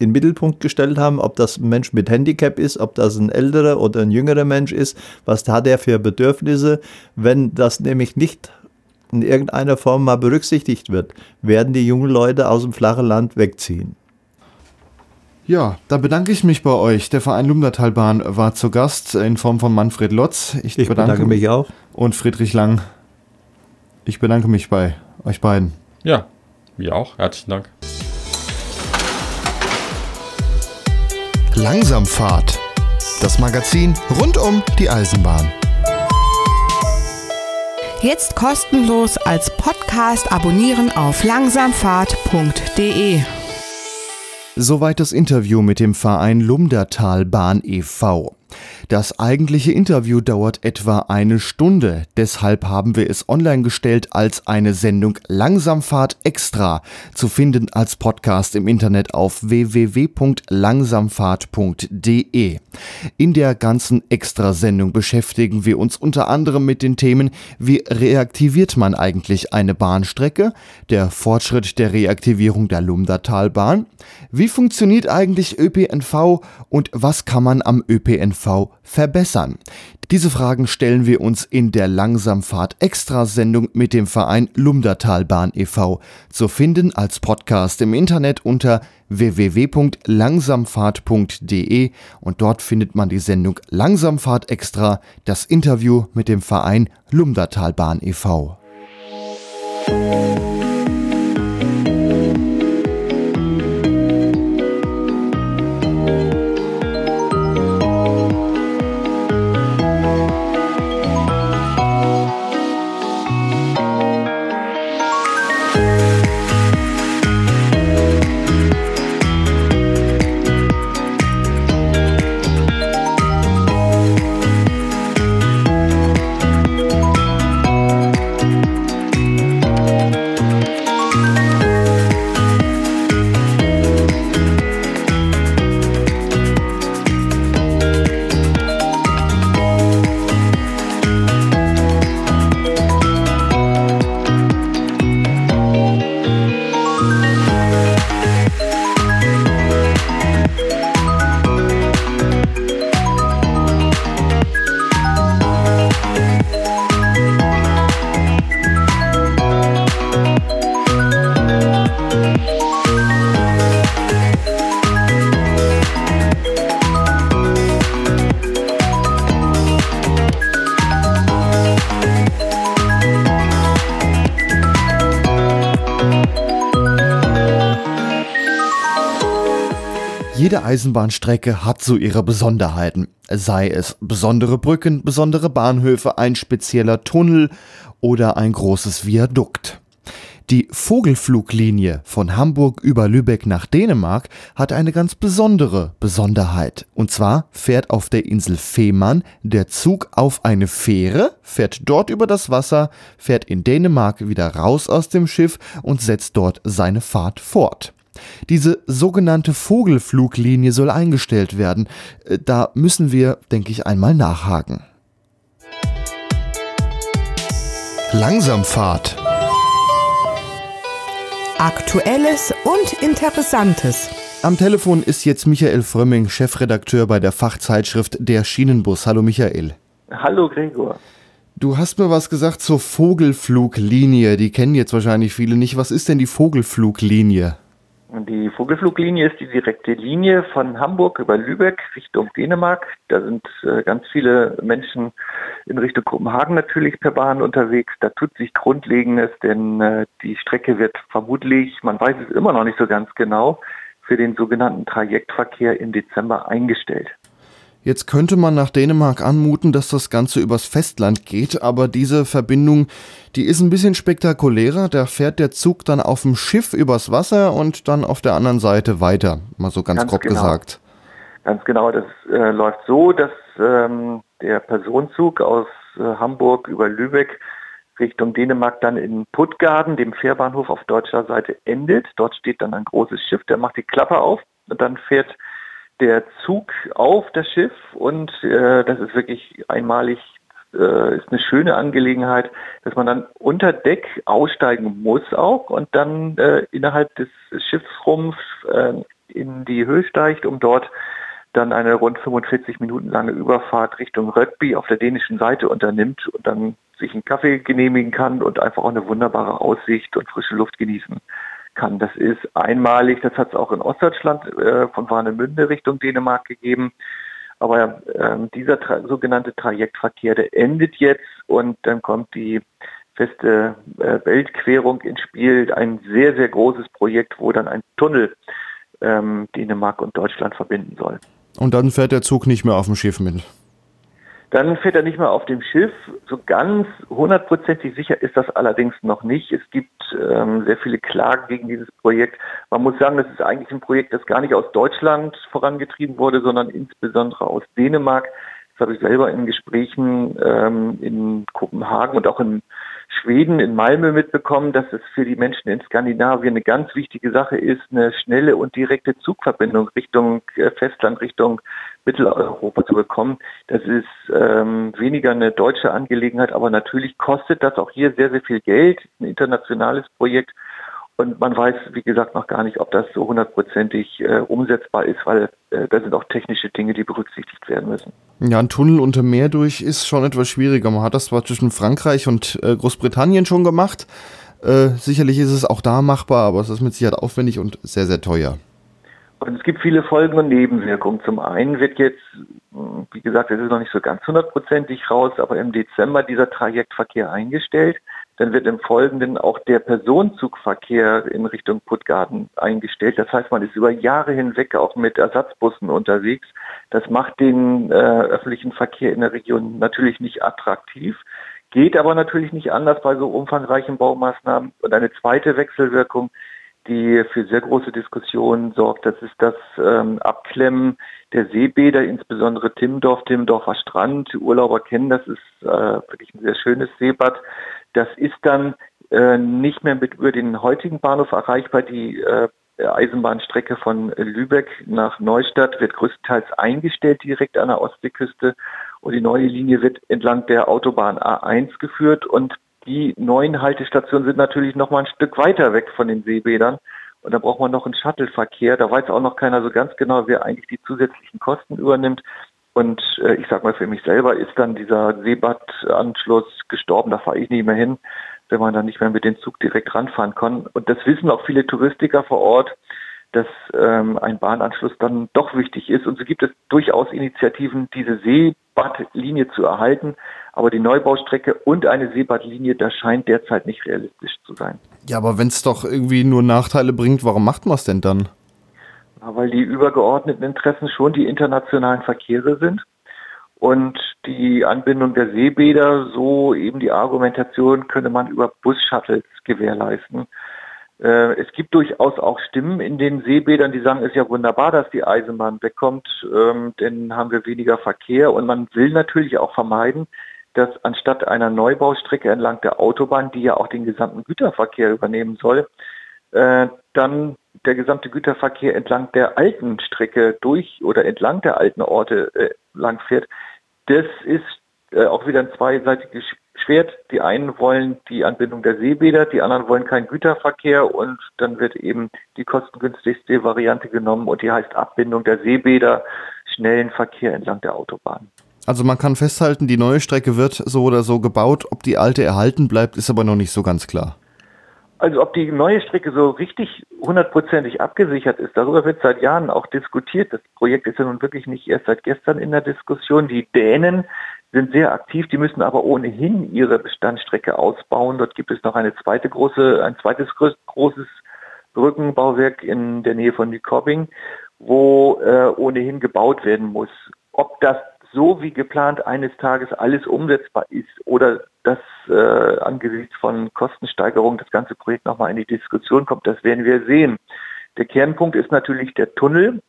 in den Mittelpunkt gestellt haben, ob das ein Mensch mit Handicap ist, ob das ein älterer oder ein jüngerer Mensch ist, was hat er für Bedürfnisse. Wenn das nämlich nicht in irgendeiner Form mal berücksichtigt wird, werden die jungen Leute aus dem flachen Land wegziehen. Ja, da bedanke ich mich bei euch. Der Verein Lumdatalbahn war zu Gast in Form von Manfred Lotz. Ich, ich bedanke, bedanke mich auch. Und Friedrich Lang. Ich bedanke mich bei euch beiden. Ja, mir auch. Herzlichen Dank. Langsamfahrt. Das Magazin rund um die Eisenbahn. Jetzt kostenlos als Podcast abonnieren auf langsamfahrt.de. Soweit das Interview mit dem Verein Lumdertalbahn e.V. Das eigentliche Interview dauert etwa eine Stunde, deshalb haben wir es online gestellt als eine Sendung Langsamfahrt extra, zu finden als Podcast im Internet auf www.langsamfahrt.de. In der ganzen Extrasendung beschäftigen wir uns unter anderem mit den Themen, wie reaktiviert man eigentlich eine Bahnstrecke, der Fortschritt der Reaktivierung der Lumdatalbahn, wie funktioniert eigentlich ÖPNV und was kann man am ÖPNV verbessern? Diese Fragen stellen wir uns in der Langsamfahrt Extrasendung mit dem Verein Lumdertalbahn e.V. zu finden als Podcast im Internet unter www.langsamfahrt.de und dort findet man die Sendung Langsamfahrt Extra, das Interview mit dem Verein Lumdertalbahn e.V. Jede Eisenbahnstrecke hat so ihre Besonderheiten, sei es besondere Brücken, besondere Bahnhöfe, ein spezieller Tunnel oder ein großes Viadukt. Die Vogelfluglinie von Hamburg über Lübeck nach Dänemark hat eine ganz besondere Besonderheit. Und zwar fährt auf der Insel Fehmarn der Zug auf eine Fähre, fährt dort über das Wasser, fährt in Dänemark wieder raus aus dem Schiff und setzt dort seine Fahrt fort. Diese sogenannte Vogelfluglinie soll eingestellt werden. Äh, da müssen wir, denke ich, einmal nachhaken. Langsamfahrt. Aktuelles und Interessantes. Am Telefon ist jetzt Michael Frömming, Chefredakteur bei der Fachzeitschrift Der Schienenbus. Hallo Michael. Hallo Gregor. Du hast mir was gesagt zur Vogelfluglinie. Die kennen jetzt wahrscheinlich viele nicht. Was ist denn die Vogelfluglinie? Die Vogelfluglinie ist die direkte Linie von Hamburg über Lübeck Richtung Dänemark. Da sind äh, ganz viele Menschen in Richtung Kopenhagen natürlich per Bahn unterwegs. Da tut sich Grundlegendes, denn äh, die Strecke wird vermutlich, man weiß es immer noch nicht so ganz genau, für den sogenannten Trajektverkehr im Dezember eingestellt. Jetzt könnte man nach Dänemark anmuten, dass das Ganze übers Festland geht, aber diese Verbindung, die ist ein bisschen spektakulärer. Da fährt der Zug dann auf dem Schiff übers Wasser und dann auf der anderen Seite weiter, mal so ganz, ganz grob genau. gesagt. Ganz genau, das äh, läuft so, dass ähm, der Personenzug aus äh, Hamburg über Lübeck Richtung Dänemark dann in Puttgarden, dem Fährbahnhof auf deutscher Seite, endet. Dort steht dann ein großes Schiff, der macht die Klappe auf und dann fährt der Zug auf das Schiff und äh, das ist wirklich einmalig, äh, ist eine schöne Angelegenheit, dass man dann unter Deck aussteigen muss auch und dann äh, innerhalb des Schiffsrumpfs äh, in die Höhe steigt, um dort dann eine rund 45 Minuten lange Überfahrt Richtung Rugby auf der dänischen Seite unternimmt und dann sich einen Kaffee genehmigen kann und einfach auch eine wunderbare Aussicht und frische Luft genießen kann. Das ist einmalig, das hat es auch in Ostdeutschland äh, von Warnemünde Richtung Dänemark gegeben. Aber ähm, dieser tra sogenannte Trajektverkehr, der endet jetzt und dann kommt die feste äh, Weltquerung ins Spiel. Ein sehr, sehr großes Projekt, wo dann ein Tunnel ähm, Dänemark und Deutschland verbinden soll. Und dann fährt der Zug nicht mehr auf dem Schiff mit. Dann fährt er nicht mehr auf dem Schiff. So ganz hundertprozentig sicher ist das allerdings noch nicht. Es gibt ähm, sehr viele Klagen gegen dieses Projekt. Man muss sagen, das ist eigentlich ein Projekt, das gar nicht aus Deutschland vorangetrieben wurde, sondern insbesondere aus Dänemark. Das habe ich selber in Gesprächen ähm, in Kopenhagen und auch in Schweden, in Malmö mitbekommen, dass es für die Menschen in Skandinavien eine ganz wichtige Sache ist, eine schnelle und direkte Zugverbindung Richtung äh, Festland, Richtung Mitteleuropa zu bekommen. Das ist ähm, weniger eine deutsche Angelegenheit, aber natürlich kostet das auch hier sehr, sehr viel Geld. Ein internationales Projekt. Und man weiß, wie gesagt, noch gar nicht, ob das so hundertprozentig äh, umsetzbar ist, weil äh, da sind auch technische Dinge, die berücksichtigt werden müssen. Ja, ein Tunnel unter Meer durch ist schon etwas schwieriger. Man hat das zwar zwischen Frankreich und äh, Großbritannien schon gemacht. Äh, sicherlich ist es auch da machbar, aber es ist mit Sicherheit aufwendig und sehr, sehr teuer. Und es gibt viele Folgen und Nebenwirkungen. Zum einen wird jetzt, wie gesagt, es ist noch nicht so ganz hundertprozentig raus, aber im Dezember dieser Trajektverkehr eingestellt. Dann wird im Folgenden auch der Personenzugverkehr in Richtung Puttgarten eingestellt. Das heißt, man ist über Jahre hinweg auch mit Ersatzbussen unterwegs. Das macht den äh, öffentlichen Verkehr in der Region natürlich nicht attraktiv. Geht aber natürlich nicht anders bei so umfangreichen Baumaßnahmen. Und eine zweite Wechselwirkung, die für sehr große Diskussionen sorgt, das ist das ähm, Abklemmen der Seebäder, insbesondere Timmendorf, Timmendorfer Strand. Die Urlauber kennen das, ist äh, wirklich ein sehr schönes Seebad. Das ist dann äh, nicht mehr mit über den heutigen Bahnhof erreichbar. Die äh, Eisenbahnstrecke von Lübeck nach Neustadt wird größtenteils eingestellt direkt an der Ostseeküste und die neue Linie wird entlang der Autobahn A1 geführt und die neuen Haltestationen sind natürlich noch mal ein Stück weiter weg von den Seebädern und da braucht man noch einen Shuttleverkehr. Da weiß auch noch keiner so ganz genau, wer eigentlich die zusätzlichen Kosten übernimmt. Und äh, ich sag mal, für mich selber ist dann dieser Seebadanschluss gestorben, da fahre ich nicht mehr hin, wenn man dann nicht mehr mit dem Zug direkt ranfahren kann. Und das wissen auch viele Touristiker vor Ort, dass ähm, ein Bahnanschluss dann doch wichtig ist. Und so gibt es durchaus Initiativen, diese Seebadlinie zu erhalten. Aber die Neubaustrecke und eine Seebadlinie, das scheint derzeit nicht realistisch zu sein. Ja, aber wenn es doch irgendwie nur Nachteile bringt, warum macht man es denn dann? weil die übergeordneten Interessen schon die internationalen Verkehre sind und die Anbindung der Seebäder, so eben die Argumentation, könne man über Bus-Shuttles gewährleisten. Äh, es gibt durchaus auch Stimmen in den Seebädern, die sagen, es ist ja wunderbar, dass die Eisenbahn wegkommt, ähm, denn haben wir weniger Verkehr. Und man will natürlich auch vermeiden, dass anstatt einer Neubaustrecke entlang der Autobahn, die ja auch den gesamten Güterverkehr übernehmen soll, äh, dann der gesamte Güterverkehr entlang der alten Strecke durch oder entlang der alten Orte äh, lang fährt, das ist äh, auch wieder ein zweiseitiges Schwert. Die einen wollen die Anbindung der Seebäder, die anderen wollen keinen Güterverkehr und dann wird eben die kostengünstigste Variante genommen und die heißt Abbindung der Seebäder, schnellen Verkehr entlang der Autobahn. Also man kann festhalten, die neue Strecke wird so oder so gebaut. Ob die alte erhalten bleibt, ist aber noch nicht so ganz klar. Also ob die neue Strecke so richtig hundertprozentig abgesichert ist, darüber wird seit Jahren auch diskutiert. Das Projekt ist ja nun wirklich nicht erst seit gestern in der Diskussion. Die Dänen sind sehr aktiv, die müssen aber ohnehin ihre Bestandsstrecke ausbauen. Dort gibt es noch eine zweite große, ein zweites großes Brückenbauwerk in der Nähe von Nyköping, wo äh, ohnehin gebaut werden muss. Ob das so wie geplant eines Tages alles umsetzbar ist oder dass äh, angesichts von Kostensteigerungen das ganze Projekt nochmal in die Diskussion kommt, das werden wir sehen. Der Kernpunkt ist natürlich der Tunnel.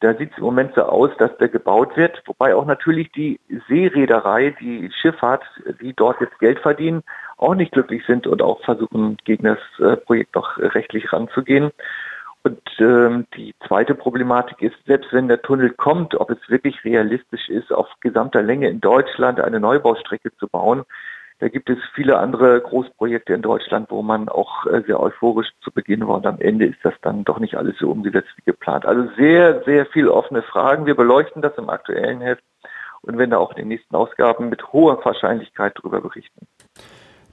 Da sieht es im Moment so aus, dass der gebaut wird, wobei auch natürlich die Seereederei, die Schifffahrt, die dort jetzt Geld verdienen, auch nicht glücklich sind und auch versuchen, gegen das äh, Projekt noch rechtlich ranzugehen. Und ähm, die zweite Problematik ist, selbst wenn der Tunnel kommt, ob es wirklich realistisch ist, auf gesamter Länge in Deutschland eine Neubaustrecke zu bauen. Da gibt es viele andere Großprojekte in Deutschland, wo man auch äh, sehr euphorisch zu Beginn war und am Ende ist das dann doch nicht alles so umgesetzt wie geplant. Also sehr, sehr viel offene Fragen. Wir beleuchten das im aktuellen Heft und werden da auch in den nächsten Ausgaben mit hoher Wahrscheinlichkeit darüber berichten.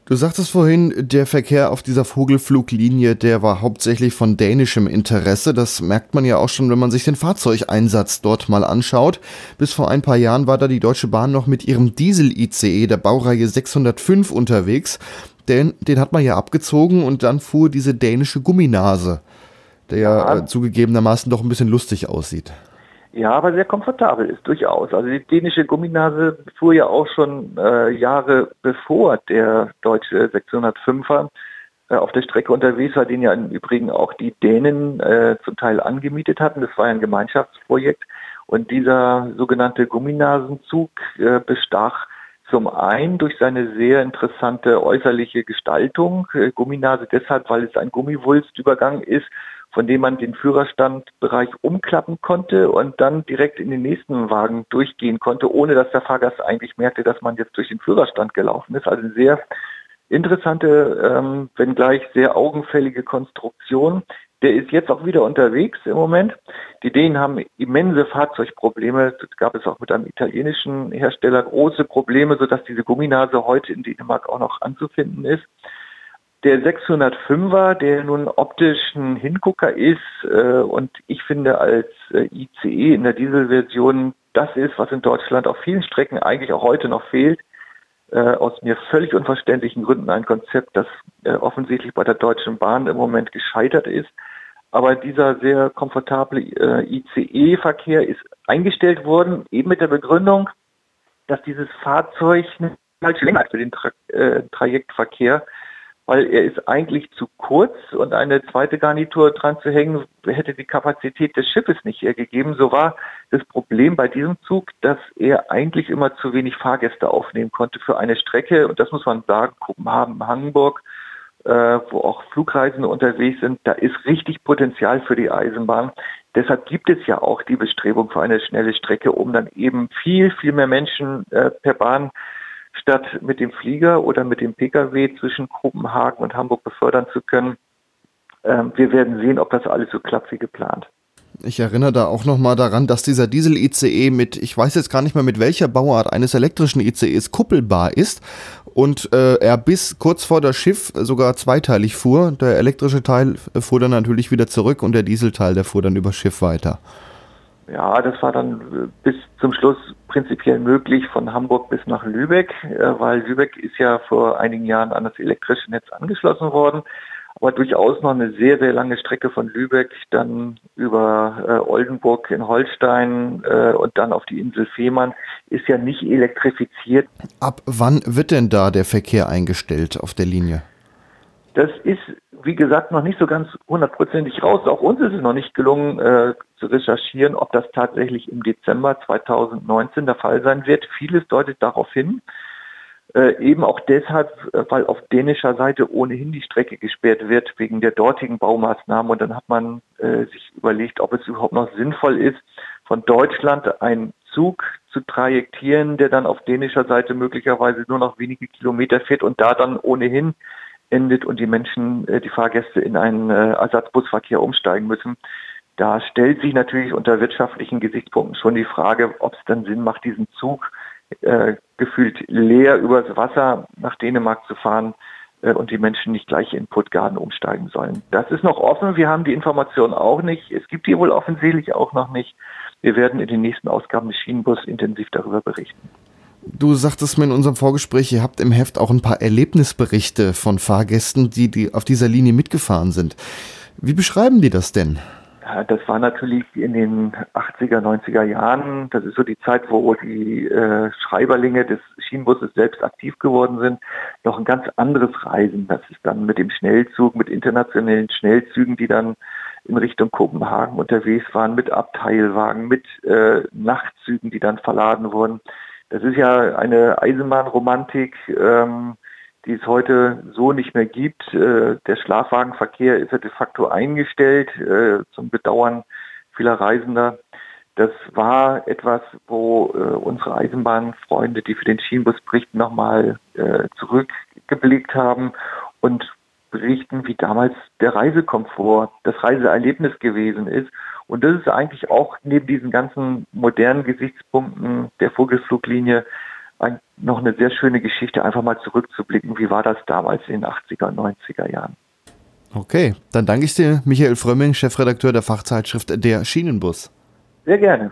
Du sagtest vorhin, der Verkehr auf dieser Vogelfluglinie, der war hauptsächlich von dänischem Interesse. Das merkt man ja auch schon, wenn man sich den Fahrzeugeinsatz dort mal anschaut. Bis vor ein paar Jahren war da die Deutsche Bahn noch mit ihrem Diesel-ICE der Baureihe 605 unterwegs. Den, den hat man ja abgezogen und dann fuhr diese dänische Gumminase, der ja, ja zugegebenermaßen doch ein bisschen lustig aussieht. Ja, aber sehr komfortabel ist durchaus. Also die dänische Gumminase fuhr ja auch schon äh, Jahre bevor der deutsche 605er äh, auf der Strecke unterwegs war, den ja im Übrigen auch die Dänen äh, zum Teil angemietet hatten. Das war ja ein Gemeinschaftsprojekt. Und dieser sogenannte Gumminasenzug äh, bestach zum einen durch seine sehr interessante äußerliche Gestaltung. Äh, Gumminase deshalb, weil es ein Gummiwulstübergang ist von dem man den Führerstandbereich umklappen konnte und dann direkt in den nächsten Wagen durchgehen konnte, ohne dass der Fahrgast eigentlich merkte, dass man jetzt durch den Führerstand gelaufen ist. Also sehr interessante, ähm, wenngleich sehr augenfällige Konstruktion. Der ist jetzt auch wieder unterwegs im Moment. Die Dänen haben immense Fahrzeugprobleme. Das gab es auch mit einem italienischen Hersteller große Probleme, sodass diese Gumminase heute in Dänemark auch noch anzufinden ist. Der 605er, der nun optisch ein Hingucker ist äh, und ich finde als äh, ICE in der Dieselversion das ist, was in Deutschland auf vielen Strecken eigentlich auch heute noch fehlt, äh, aus mir völlig unverständlichen Gründen ein Konzept, das äh, offensichtlich bei der Deutschen Bahn im Moment gescheitert ist. Aber dieser sehr komfortable äh, ICE-Verkehr ist eingestellt worden, eben mit der Begründung, dass dieses Fahrzeug falsch länger für den Tra äh, Trajektverkehr weil er ist eigentlich zu kurz und eine zweite Garnitur dran zu hängen, hätte die Kapazität des Schiffes nicht hergegeben. So war das Problem bei diesem Zug, dass er eigentlich immer zu wenig Fahrgäste aufnehmen konnte für eine Strecke. Und das muss man sagen, Kopenhagen, Hamburg, äh, wo auch Flugreisende unterwegs sind, da ist richtig Potenzial für die Eisenbahn. Deshalb gibt es ja auch die Bestrebung für eine schnelle Strecke, um dann eben viel, viel mehr Menschen äh, per Bahn statt mit dem Flieger oder mit dem Pkw zwischen Kopenhagen und Hamburg befördern zu können. Ähm, wir werden sehen, ob das alles so klappt wie geplant. Ich erinnere da auch nochmal daran, dass dieser Diesel-ICE mit, ich weiß jetzt gar nicht mehr mit welcher Bauart eines elektrischen ICEs kuppelbar ist und äh, er bis kurz vor das Schiff sogar zweiteilig fuhr. Der elektrische Teil fuhr dann natürlich wieder zurück und der Dieselteil, der fuhr dann über Schiff weiter. Ja, das war dann äh, bis zum Schluss prinzipiell möglich von Hamburg bis nach Lübeck, äh, weil Lübeck ist ja vor einigen Jahren an das elektrische Netz angeschlossen worden. Aber durchaus noch eine sehr, sehr lange Strecke von Lübeck dann über äh, Oldenburg in Holstein und dann auf die Insel Fehmarn ist ja nicht elektrifiziert. Ab wann wird denn da der Verkehr eingestellt auf der Linie? Das ist, wie gesagt, noch nicht so ganz hundertprozentig raus. Auch uns ist es noch nicht gelungen äh, zu recherchieren, ob das tatsächlich im Dezember 2019 der Fall sein wird. Vieles deutet darauf hin. Äh, eben auch deshalb, äh, weil auf dänischer Seite ohnehin die Strecke gesperrt wird wegen der dortigen Baumaßnahmen. Und dann hat man äh, sich überlegt, ob es überhaupt noch sinnvoll ist, von Deutschland einen Zug zu trajektieren, der dann auf dänischer Seite möglicherweise nur noch wenige Kilometer fährt und da dann ohnehin endet und die Menschen, äh, die Fahrgäste in einen äh, Ersatzbusverkehr umsteigen müssen. Da stellt sich natürlich unter wirtschaftlichen Gesichtspunkten schon die Frage, ob es dann Sinn macht, diesen Zug äh, gefühlt leer übers Wasser nach Dänemark zu fahren äh, und die Menschen nicht gleich in Puttgarden umsteigen sollen. Das ist noch offen. Wir haben die Information auch nicht. Es gibt die wohl offensichtlich auch noch nicht. Wir werden in den nächsten Ausgaben des Schienenbus intensiv darüber berichten. Du sagtest mir in unserem Vorgespräch, ihr habt im Heft auch ein paar Erlebnisberichte von Fahrgästen, die, die auf dieser Linie mitgefahren sind. Wie beschreiben die das denn? Das war natürlich in den 80er, 90er Jahren. Das ist so die Zeit, wo die äh, Schreiberlinge des Schienenbusses selbst aktiv geworden sind. Noch ein ganz anderes Reisen. Das ist dann mit dem Schnellzug, mit internationalen Schnellzügen, die dann in Richtung Kopenhagen unterwegs waren, mit Abteilwagen, mit äh, Nachtzügen, die dann verladen wurden. Das ist ja eine Eisenbahnromantik, ähm, die es heute so nicht mehr gibt. Äh, der Schlafwagenverkehr ist ja de facto eingestellt, äh, zum Bedauern vieler Reisender. Das war etwas, wo äh, unsere Eisenbahnfreunde, die für den Schienenbus berichten, nochmal äh, zurückgeblickt haben und berichten, wie damals der Reisekomfort, das Reiseerlebnis gewesen ist. Und das ist eigentlich auch neben diesen ganzen modernen Gesichtspunkten der Vogelfluglinie ein, noch eine sehr schöne Geschichte, einfach mal zurückzublicken, wie war das damals in den 80er, 90er Jahren. Okay, dann danke ich dir, Michael Frömming, Chefredakteur der Fachzeitschrift Der Schienenbus. Sehr gerne.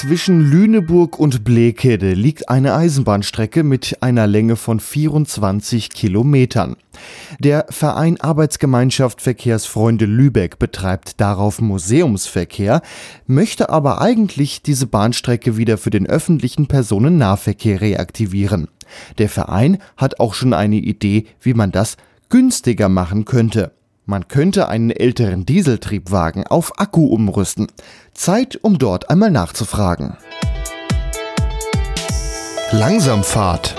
Zwischen Lüneburg und Blekede liegt eine Eisenbahnstrecke mit einer Länge von 24 Kilometern. Der Verein Arbeitsgemeinschaft Verkehrsfreunde Lübeck betreibt darauf Museumsverkehr, möchte aber eigentlich diese Bahnstrecke wieder für den öffentlichen Personennahverkehr reaktivieren. Der Verein hat auch schon eine Idee, wie man das günstiger machen könnte. Man könnte einen älteren Dieseltriebwagen auf Akku umrüsten. Zeit, um dort einmal nachzufragen. Langsamfahrt.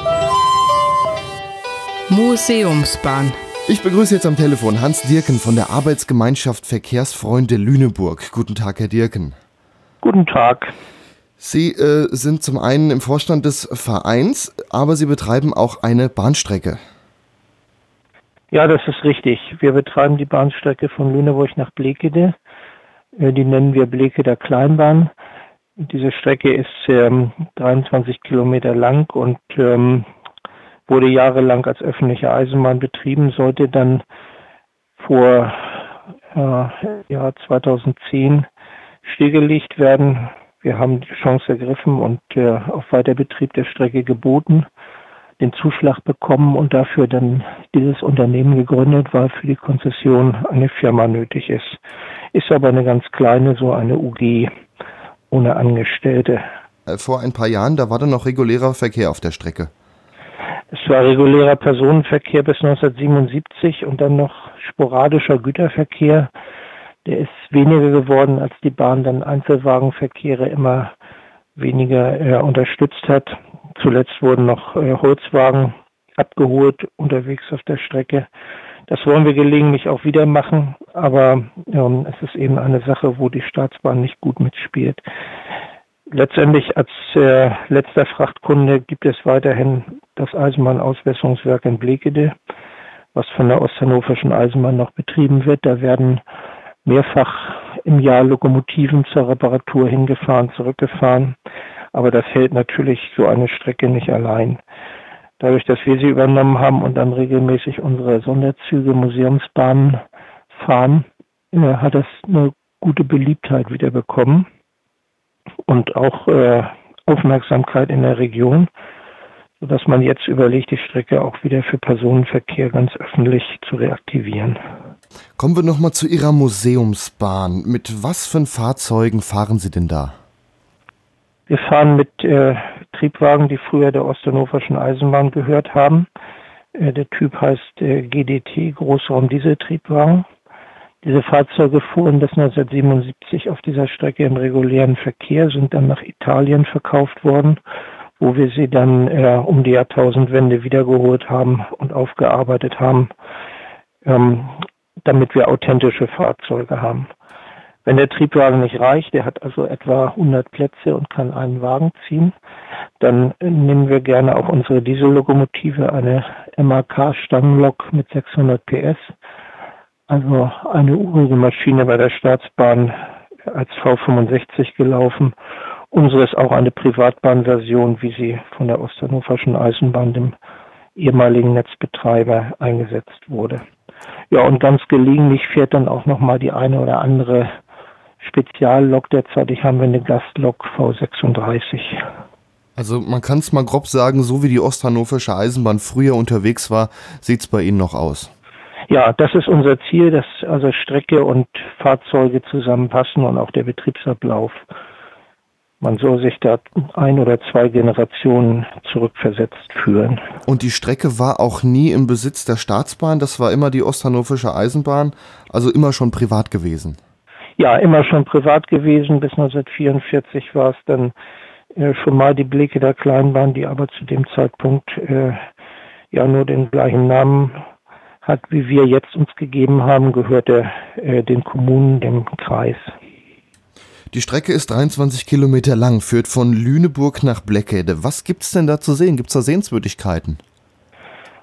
Museumsbahn. Ich begrüße jetzt am Telefon Hans Dirken von der Arbeitsgemeinschaft Verkehrsfreunde Lüneburg. Guten Tag, Herr Dirken. Guten Tag. Sie äh, sind zum einen im Vorstand des Vereins, aber Sie betreiben auch eine Bahnstrecke. Ja, das ist richtig. Wir betreiben die Bahnstrecke von Lüneburg nach Blekede. Äh, die nennen wir Blekeder Kleinbahn. Diese Strecke ist ähm, 23 Kilometer lang und ähm, wurde jahrelang als öffentliche Eisenbahn betrieben, sollte dann vor äh, Jahr 2010 stillgelegt werden. Wir haben die Chance ergriffen und äh, auf Weiterbetrieb der Strecke geboten den Zuschlag bekommen und dafür dann dieses Unternehmen gegründet, weil für die Konzession eine Firma nötig ist. Ist aber eine ganz kleine, so eine UG ohne Angestellte. Äh, vor ein paar Jahren, da war dann noch regulärer Verkehr auf der Strecke. Es war regulärer Personenverkehr bis 1977 und dann noch sporadischer Güterverkehr. Der ist weniger geworden, als die Bahn dann Einzelwagenverkehre immer weniger äh, unterstützt hat. Zuletzt wurden noch äh, Holzwagen abgeholt unterwegs auf der Strecke. Das wollen wir gelegentlich auch wieder machen, aber ähm, es ist eben eine Sache, wo die Staatsbahn nicht gut mitspielt. Letztendlich als äh, letzter Frachtkunde gibt es weiterhin das Eisenbahnausbesserungswerk in Blekede, was von der Osthannoverschen Eisenbahn noch betrieben wird. Da werden mehrfach im Jahr Lokomotiven zur Reparatur hingefahren, zurückgefahren. Aber das hält natürlich so eine Strecke nicht allein. Dadurch, dass wir sie übernommen haben und dann regelmäßig unsere Sonderzüge, Museumsbahnen fahren, äh, hat das eine gute Beliebtheit wieder bekommen und auch äh, Aufmerksamkeit in der Region, sodass man jetzt überlegt, die Strecke auch wieder für Personenverkehr ganz öffentlich zu reaktivieren. Kommen wir nochmal zu Ihrer Museumsbahn. Mit was für Fahrzeugen fahren Sie denn da? Wir fahren mit äh, Triebwagen, die früher der Osthannoverschen Eisenbahn gehört haben. Äh, der Typ heißt äh, GDT, Großraum-Dieseltriebwagen. Diese Fahrzeuge fuhren bis 1977 auf dieser Strecke im regulären Verkehr, sind dann nach Italien verkauft worden, wo wir sie dann äh, um die Jahrtausendwende wiedergeholt haben und aufgearbeitet haben, ähm, damit wir authentische Fahrzeuge haben. Wenn der Triebwagen nicht reicht, der hat also etwa 100 Plätze und kann einen Wagen ziehen, dann nehmen wir gerne auch unsere Diesellokomotive, eine MAK-Stangenlok mit 600 PS, also eine urige Maschine bei der Staatsbahn als V65 gelaufen. Unsere ist auch eine Privatbahnversion, wie sie von der Osthannoverschen Eisenbahn, dem ehemaligen Netzbetreiber, eingesetzt wurde. Ja, und ganz gelegentlich fährt dann auch nochmal die eine oder andere Speziallok. Derzeitig haben wir eine Gastlok V36. Also man kann es mal grob sagen, so wie die Osthannoversche Eisenbahn früher unterwegs war, sieht es bei Ihnen noch aus. Ja, das ist unser Ziel, dass also Strecke und Fahrzeuge zusammenpassen und auch der Betriebsablauf. Man soll sich da ein oder zwei Generationen zurückversetzt fühlen. Und die Strecke war auch nie im Besitz der Staatsbahn, das war immer die Osthannoversche Eisenbahn, also immer schon privat gewesen. Ja, immer schon privat gewesen. Bis 1944 war es dann äh, schon mal die Blicke der Kleinbahn, die aber zu dem Zeitpunkt äh, ja nur den gleichen Namen hat, wie wir jetzt uns gegeben haben, gehörte äh, den Kommunen, dem Kreis. Die Strecke ist 23 Kilometer lang, führt von Lüneburg nach Bleckede. Was gibt es denn da zu sehen? Gibt es da Sehenswürdigkeiten?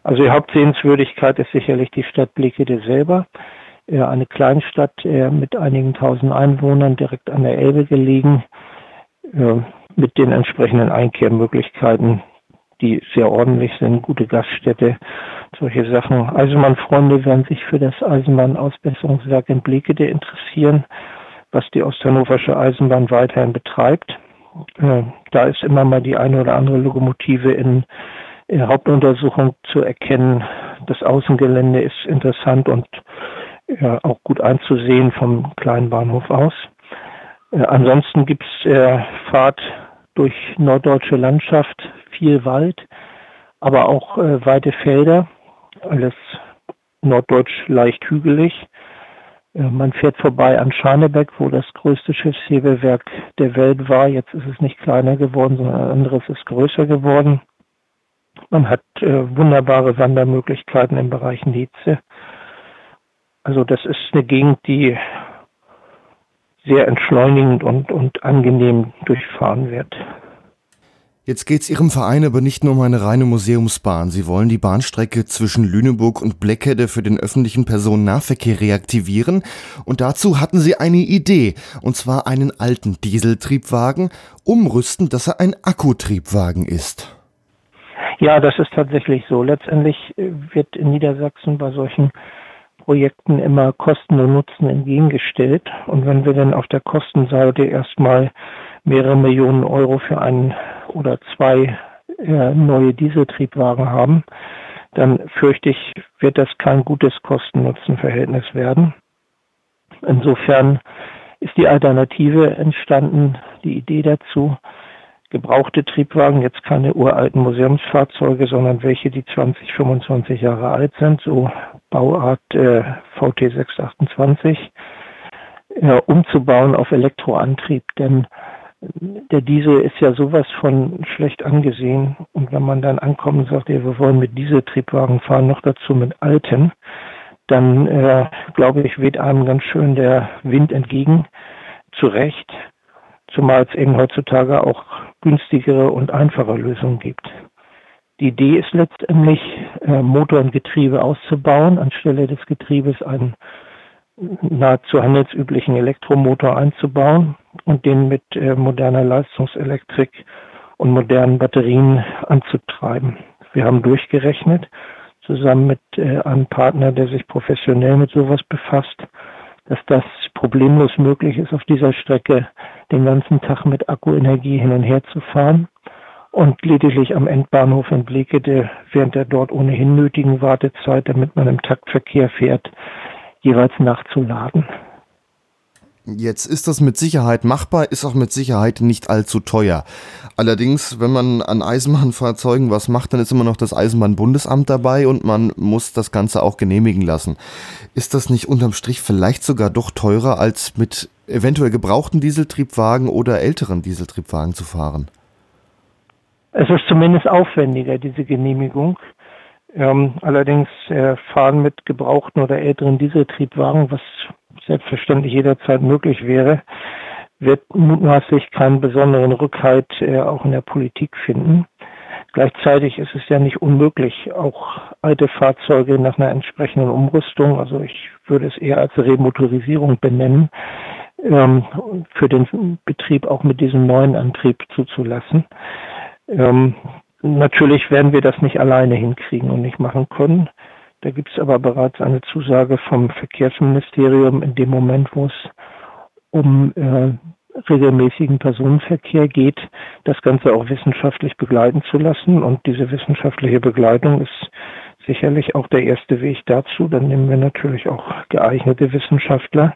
Also die Hauptsehenswürdigkeit ist sicherlich die Stadt Bleckede selber. Äh, eine Kleinstadt äh, mit einigen tausend Einwohnern, direkt an der Elbe gelegen mit den entsprechenden Einkehrmöglichkeiten, die sehr ordentlich sind, gute Gaststätte, solche Sachen. Eisenbahnfreunde werden sich für das Eisenbahnausbesserungswerk in Blekede interessieren, was die Osthannoversche Eisenbahn weiterhin betreibt. Äh, da ist immer mal die eine oder andere Lokomotive in, in Hauptuntersuchung zu erkennen. Das Außengelände ist interessant und ja, auch gut einzusehen vom kleinen Bahnhof aus. Äh, ansonsten gibt es äh, Fahrt durch norddeutsche Landschaft, viel Wald, aber auch äh, weite Felder, alles norddeutsch leicht hügelig. Äh, man fährt vorbei an Scharnebeck, wo das größte Schiffshebewerk der Welt war. Jetzt ist es nicht kleiner geworden, sondern ein anderes ist größer geworden. Man hat äh, wunderbare Wandermöglichkeiten im Bereich Nietze. Also das ist eine Gegend, die sehr entschleunigend und, und angenehm durchfahren wird. Jetzt geht es Ihrem Verein aber nicht nur um eine reine Museumsbahn. Sie wollen die Bahnstrecke zwischen Lüneburg und Bleckede für den öffentlichen Personennahverkehr reaktivieren. Und dazu hatten Sie eine Idee. Und zwar einen alten Dieseltriebwagen umrüsten, dass er ein Akkutriebwagen ist. Ja, das ist tatsächlich so. Letztendlich äh, wird in Niedersachsen bei solchen Projekten immer Kosten und Nutzen entgegengestellt. Und wenn wir dann auf der Kostenseite erstmal mehrere Millionen Euro für einen oder zwei äh, neue Dieseltriebwagen haben, dann fürchte ich, wird das kein gutes Kosten-Nutzen-Verhältnis werden. Insofern ist die Alternative entstanden, die Idee dazu, gebrauchte Triebwagen, jetzt keine uralten Museumsfahrzeuge, sondern welche, die 20, 25 Jahre alt sind, so Bauart äh, VT 628, äh, umzubauen auf Elektroantrieb. Denn der Diesel ist ja sowas von schlecht angesehen. Und wenn man dann ankommt und sagt, ja, wir wollen mit Dieseltriebwagen fahren, noch dazu mit alten, dann äh, glaube ich, weht einem ganz schön der Wind entgegen. Zu Recht. Zumal es eben heutzutage auch günstigere und einfache Lösungen gibt. Die Idee ist letztendlich, äh, Motor und Getriebe auszubauen, anstelle des Getriebes einen nahezu handelsüblichen Elektromotor einzubauen und den mit äh, moderner Leistungselektrik und modernen Batterien anzutreiben. Wir haben durchgerechnet, zusammen mit äh, einem Partner, der sich professionell mit sowas befasst, dass das problemlos möglich ist, auf dieser Strecke den ganzen Tag mit Akkuenergie hin und her zu fahren und lediglich am Endbahnhof in Blekede während der dort ohnehin nötigen Wartezeit, damit man im Taktverkehr fährt, jeweils nachzuladen. Jetzt ist das mit Sicherheit machbar, ist auch mit Sicherheit nicht allzu teuer. Allerdings, wenn man an Eisenbahnfahrzeugen was macht, dann ist immer noch das Eisenbahnbundesamt dabei und man muss das Ganze auch genehmigen lassen. Ist das nicht unterm Strich vielleicht sogar doch teurer, als mit eventuell gebrauchten Dieseltriebwagen oder älteren Dieseltriebwagen zu fahren? Es ist zumindest aufwendiger, diese Genehmigung. Ähm, allerdings äh, fahren mit gebrauchten oder älteren Dieseltriebwagen, was selbstverständlich jederzeit möglich wäre, wird mutmaßlich keinen besonderen Rückhalt äh, auch in der Politik finden. Gleichzeitig ist es ja nicht unmöglich, auch alte Fahrzeuge nach einer entsprechenden Umrüstung, also ich würde es eher als Remotorisierung benennen, ähm, für den Betrieb auch mit diesem neuen Antrieb zuzulassen. Ähm, natürlich werden wir das nicht alleine hinkriegen und nicht machen können. Da gibt es aber bereits eine Zusage vom Verkehrsministerium in dem Moment, wo es um äh, regelmäßigen Personenverkehr geht, das Ganze auch wissenschaftlich begleiten zu lassen. Und diese wissenschaftliche Begleitung ist sicherlich auch der erste Weg dazu. Dann nehmen wir natürlich auch geeignete Wissenschaftler,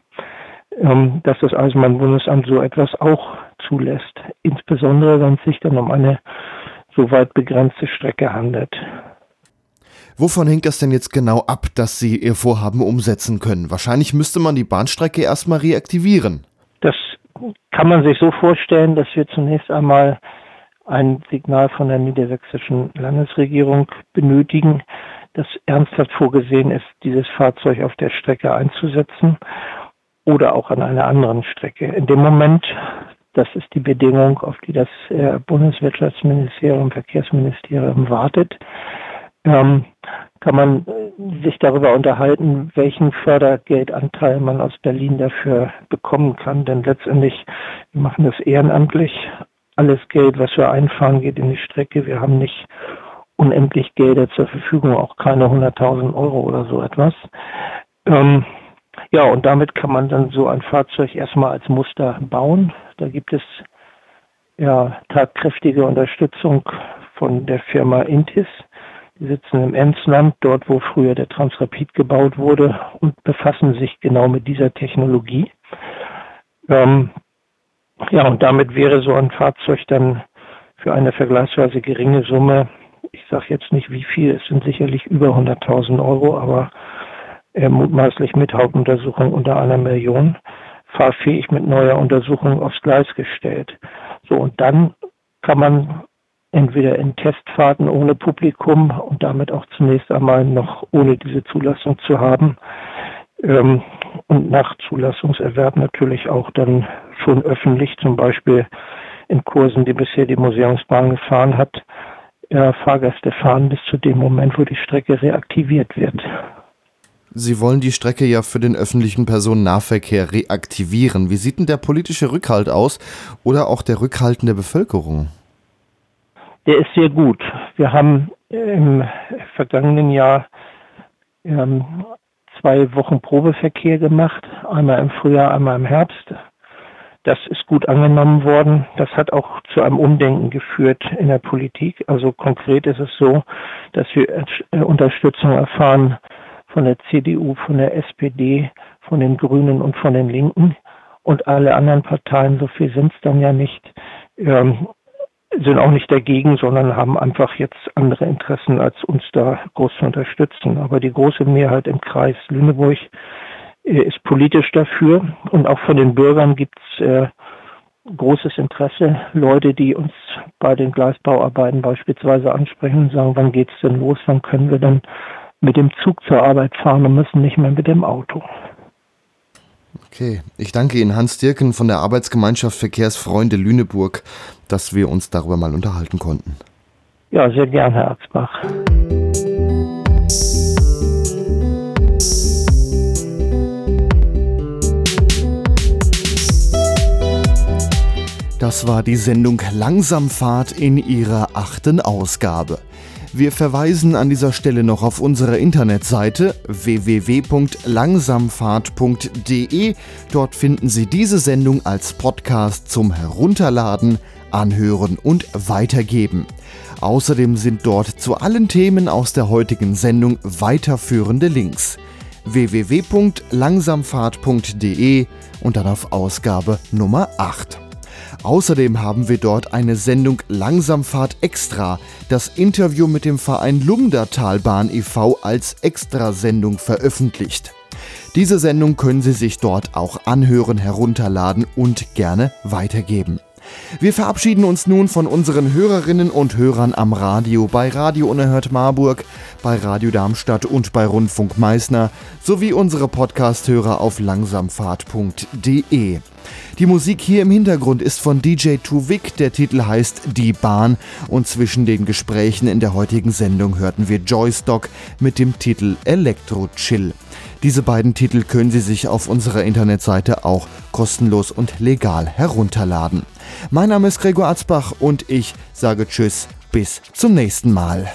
ähm, dass das Eisenbahnbundesamt so etwas auch zulässt. Insbesondere, wenn es sich dann um eine so weit begrenzte Strecke handelt. Wovon hängt das denn jetzt genau ab, dass Sie Ihr Vorhaben umsetzen können? Wahrscheinlich müsste man die Bahnstrecke erstmal reaktivieren. Das kann man sich so vorstellen, dass wir zunächst einmal ein Signal von der niedersächsischen Landesregierung benötigen, das ernsthaft vorgesehen ist, dieses Fahrzeug auf der Strecke einzusetzen oder auch an einer anderen Strecke. In dem Moment, das ist die Bedingung, auf die das äh, Bundeswirtschaftsministerium, Verkehrsministerium wartet, ähm, kann man äh, sich darüber unterhalten, welchen Fördergeldanteil man aus Berlin dafür bekommen kann. Denn letztendlich, wir machen das ehrenamtlich. Alles Geld, was wir einfahren, geht in die Strecke. Wir haben nicht unendlich Gelder zur Verfügung, auch keine 100.000 Euro oder so etwas. Ähm, ja, und damit kann man dann so ein Fahrzeug erstmal als Muster bauen. Da gibt es ja tatkräftige Unterstützung von der Firma Intis. Sitzen im Emsland, dort wo früher der Transrapid gebaut wurde und befassen sich genau mit dieser Technologie. Ähm, ja, und damit wäre so ein Fahrzeug dann für eine vergleichsweise geringe Summe, ich sage jetzt nicht wie viel, es sind sicherlich über 100.000 Euro, aber äh, mutmaßlich mit Hauptuntersuchung unter einer Million, fahrfähig mit neuer Untersuchung aufs Gleis gestellt. So, und dann kann man entweder in Testfahrten ohne Publikum und damit auch zunächst einmal noch ohne diese Zulassung zu haben ähm, und nach Zulassungserwerb natürlich auch dann schon öffentlich, zum Beispiel in Kursen, die bisher die Museumsbahn gefahren hat, äh, Fahrgäste fahren bis zu dem Moment, wo die Strecke reaktiviert wird. Sie wollen die Strecke ja für den öffentlichen Personennahverkehr reaktivieren. Wie sieht denn der politische Rückhalt aus oder auch der Rückhalt in der Bevölkerung? Der ist sehr gut. Wir haben im vergangenen Jahr ähm, zwei Wochen Probeverkehr gemacht, einmal im Frühjahr, einmal im Herbst. Das ist gut angenommen worden. Das hat auch zu einem Umdenken geführt in der Politik. Also konkret ist es so, dass wir äh, Unterstützung erfahren von der CDU, von der SPD, von den Grünen und von den Linken. Und alle anderen Parteien, so viel sind es dann ja nicht, ähm, sind auch nicht dagegen, sondern haben einfach jetzt andere Interessen, als uns da groß zu unterstützen. Aber die große Mehrheit im Kreis Lüneburg äh, ist politisch dafür und auch von den Bürgern gibt es äh, großes Interesse. Leute, die uns bei den Gleisbauarbeiten beispielsweise ansprechen und sagen, wann geht's denn los, wann können wir dann mit dem Zug zur Arbeit fahren und müssen nicht mehr mit dem Auto. Okay, ich danke Ihnen, Hans Dirken von der Arbeitsgemeinschaft Verkehrsfreunde Lüneburg, dass wir uns darüber mal unterhalten konnten. Ja, sehr gerne, Herr Axbach. Das war die Sendung Langsamfahrt in ihrer achten Ausgabe. Wir verweisen an dieser Stelle noch auf unsere Internetseite www.langsamfahrt.de. Dort finden Sie diese Sendung als Podcast zum Herunterladen, Anhören und Weitergeben. Außerdem sind dort zu allen Themen aus der heutigen Sendung weiterführende Links www.langsamfahrt.de und dann auf Ausgabe Nummer 8. Außerdem haben wir dort eine Sendung Langsamfahrt Extra, das Interview mit dem Verein Lumdertalbahn e.V. als Extrasendung veröffentlicht. Diese Sendung können Sie sich dort auch anhören, herunterladen und gerne weitergeben. Wir verabschieden uns nun von unseren Hörerinnen und Hörern am Radio bei Radio Unerhört Marburg, bei Radio Darmstadt und bei Rundfunk Meißner sowie unsere Podcasthörer auf langsamfahrt.de. Die Musik hier im Hintergrund ist von DJ Tuvik, der Titel heißt Die Bahn und zwischen den Gesprächen in der heutigen Sendung hörten wir Joystock mit dem Titel Electro Chill. Diese beiden Titel können Sie sich auf unserer Internetseite auch kostenlos und legal herunterladen. Mein Name ist Gregor Atzbach und ich sage Tschüss, bis zum nächsten Mal.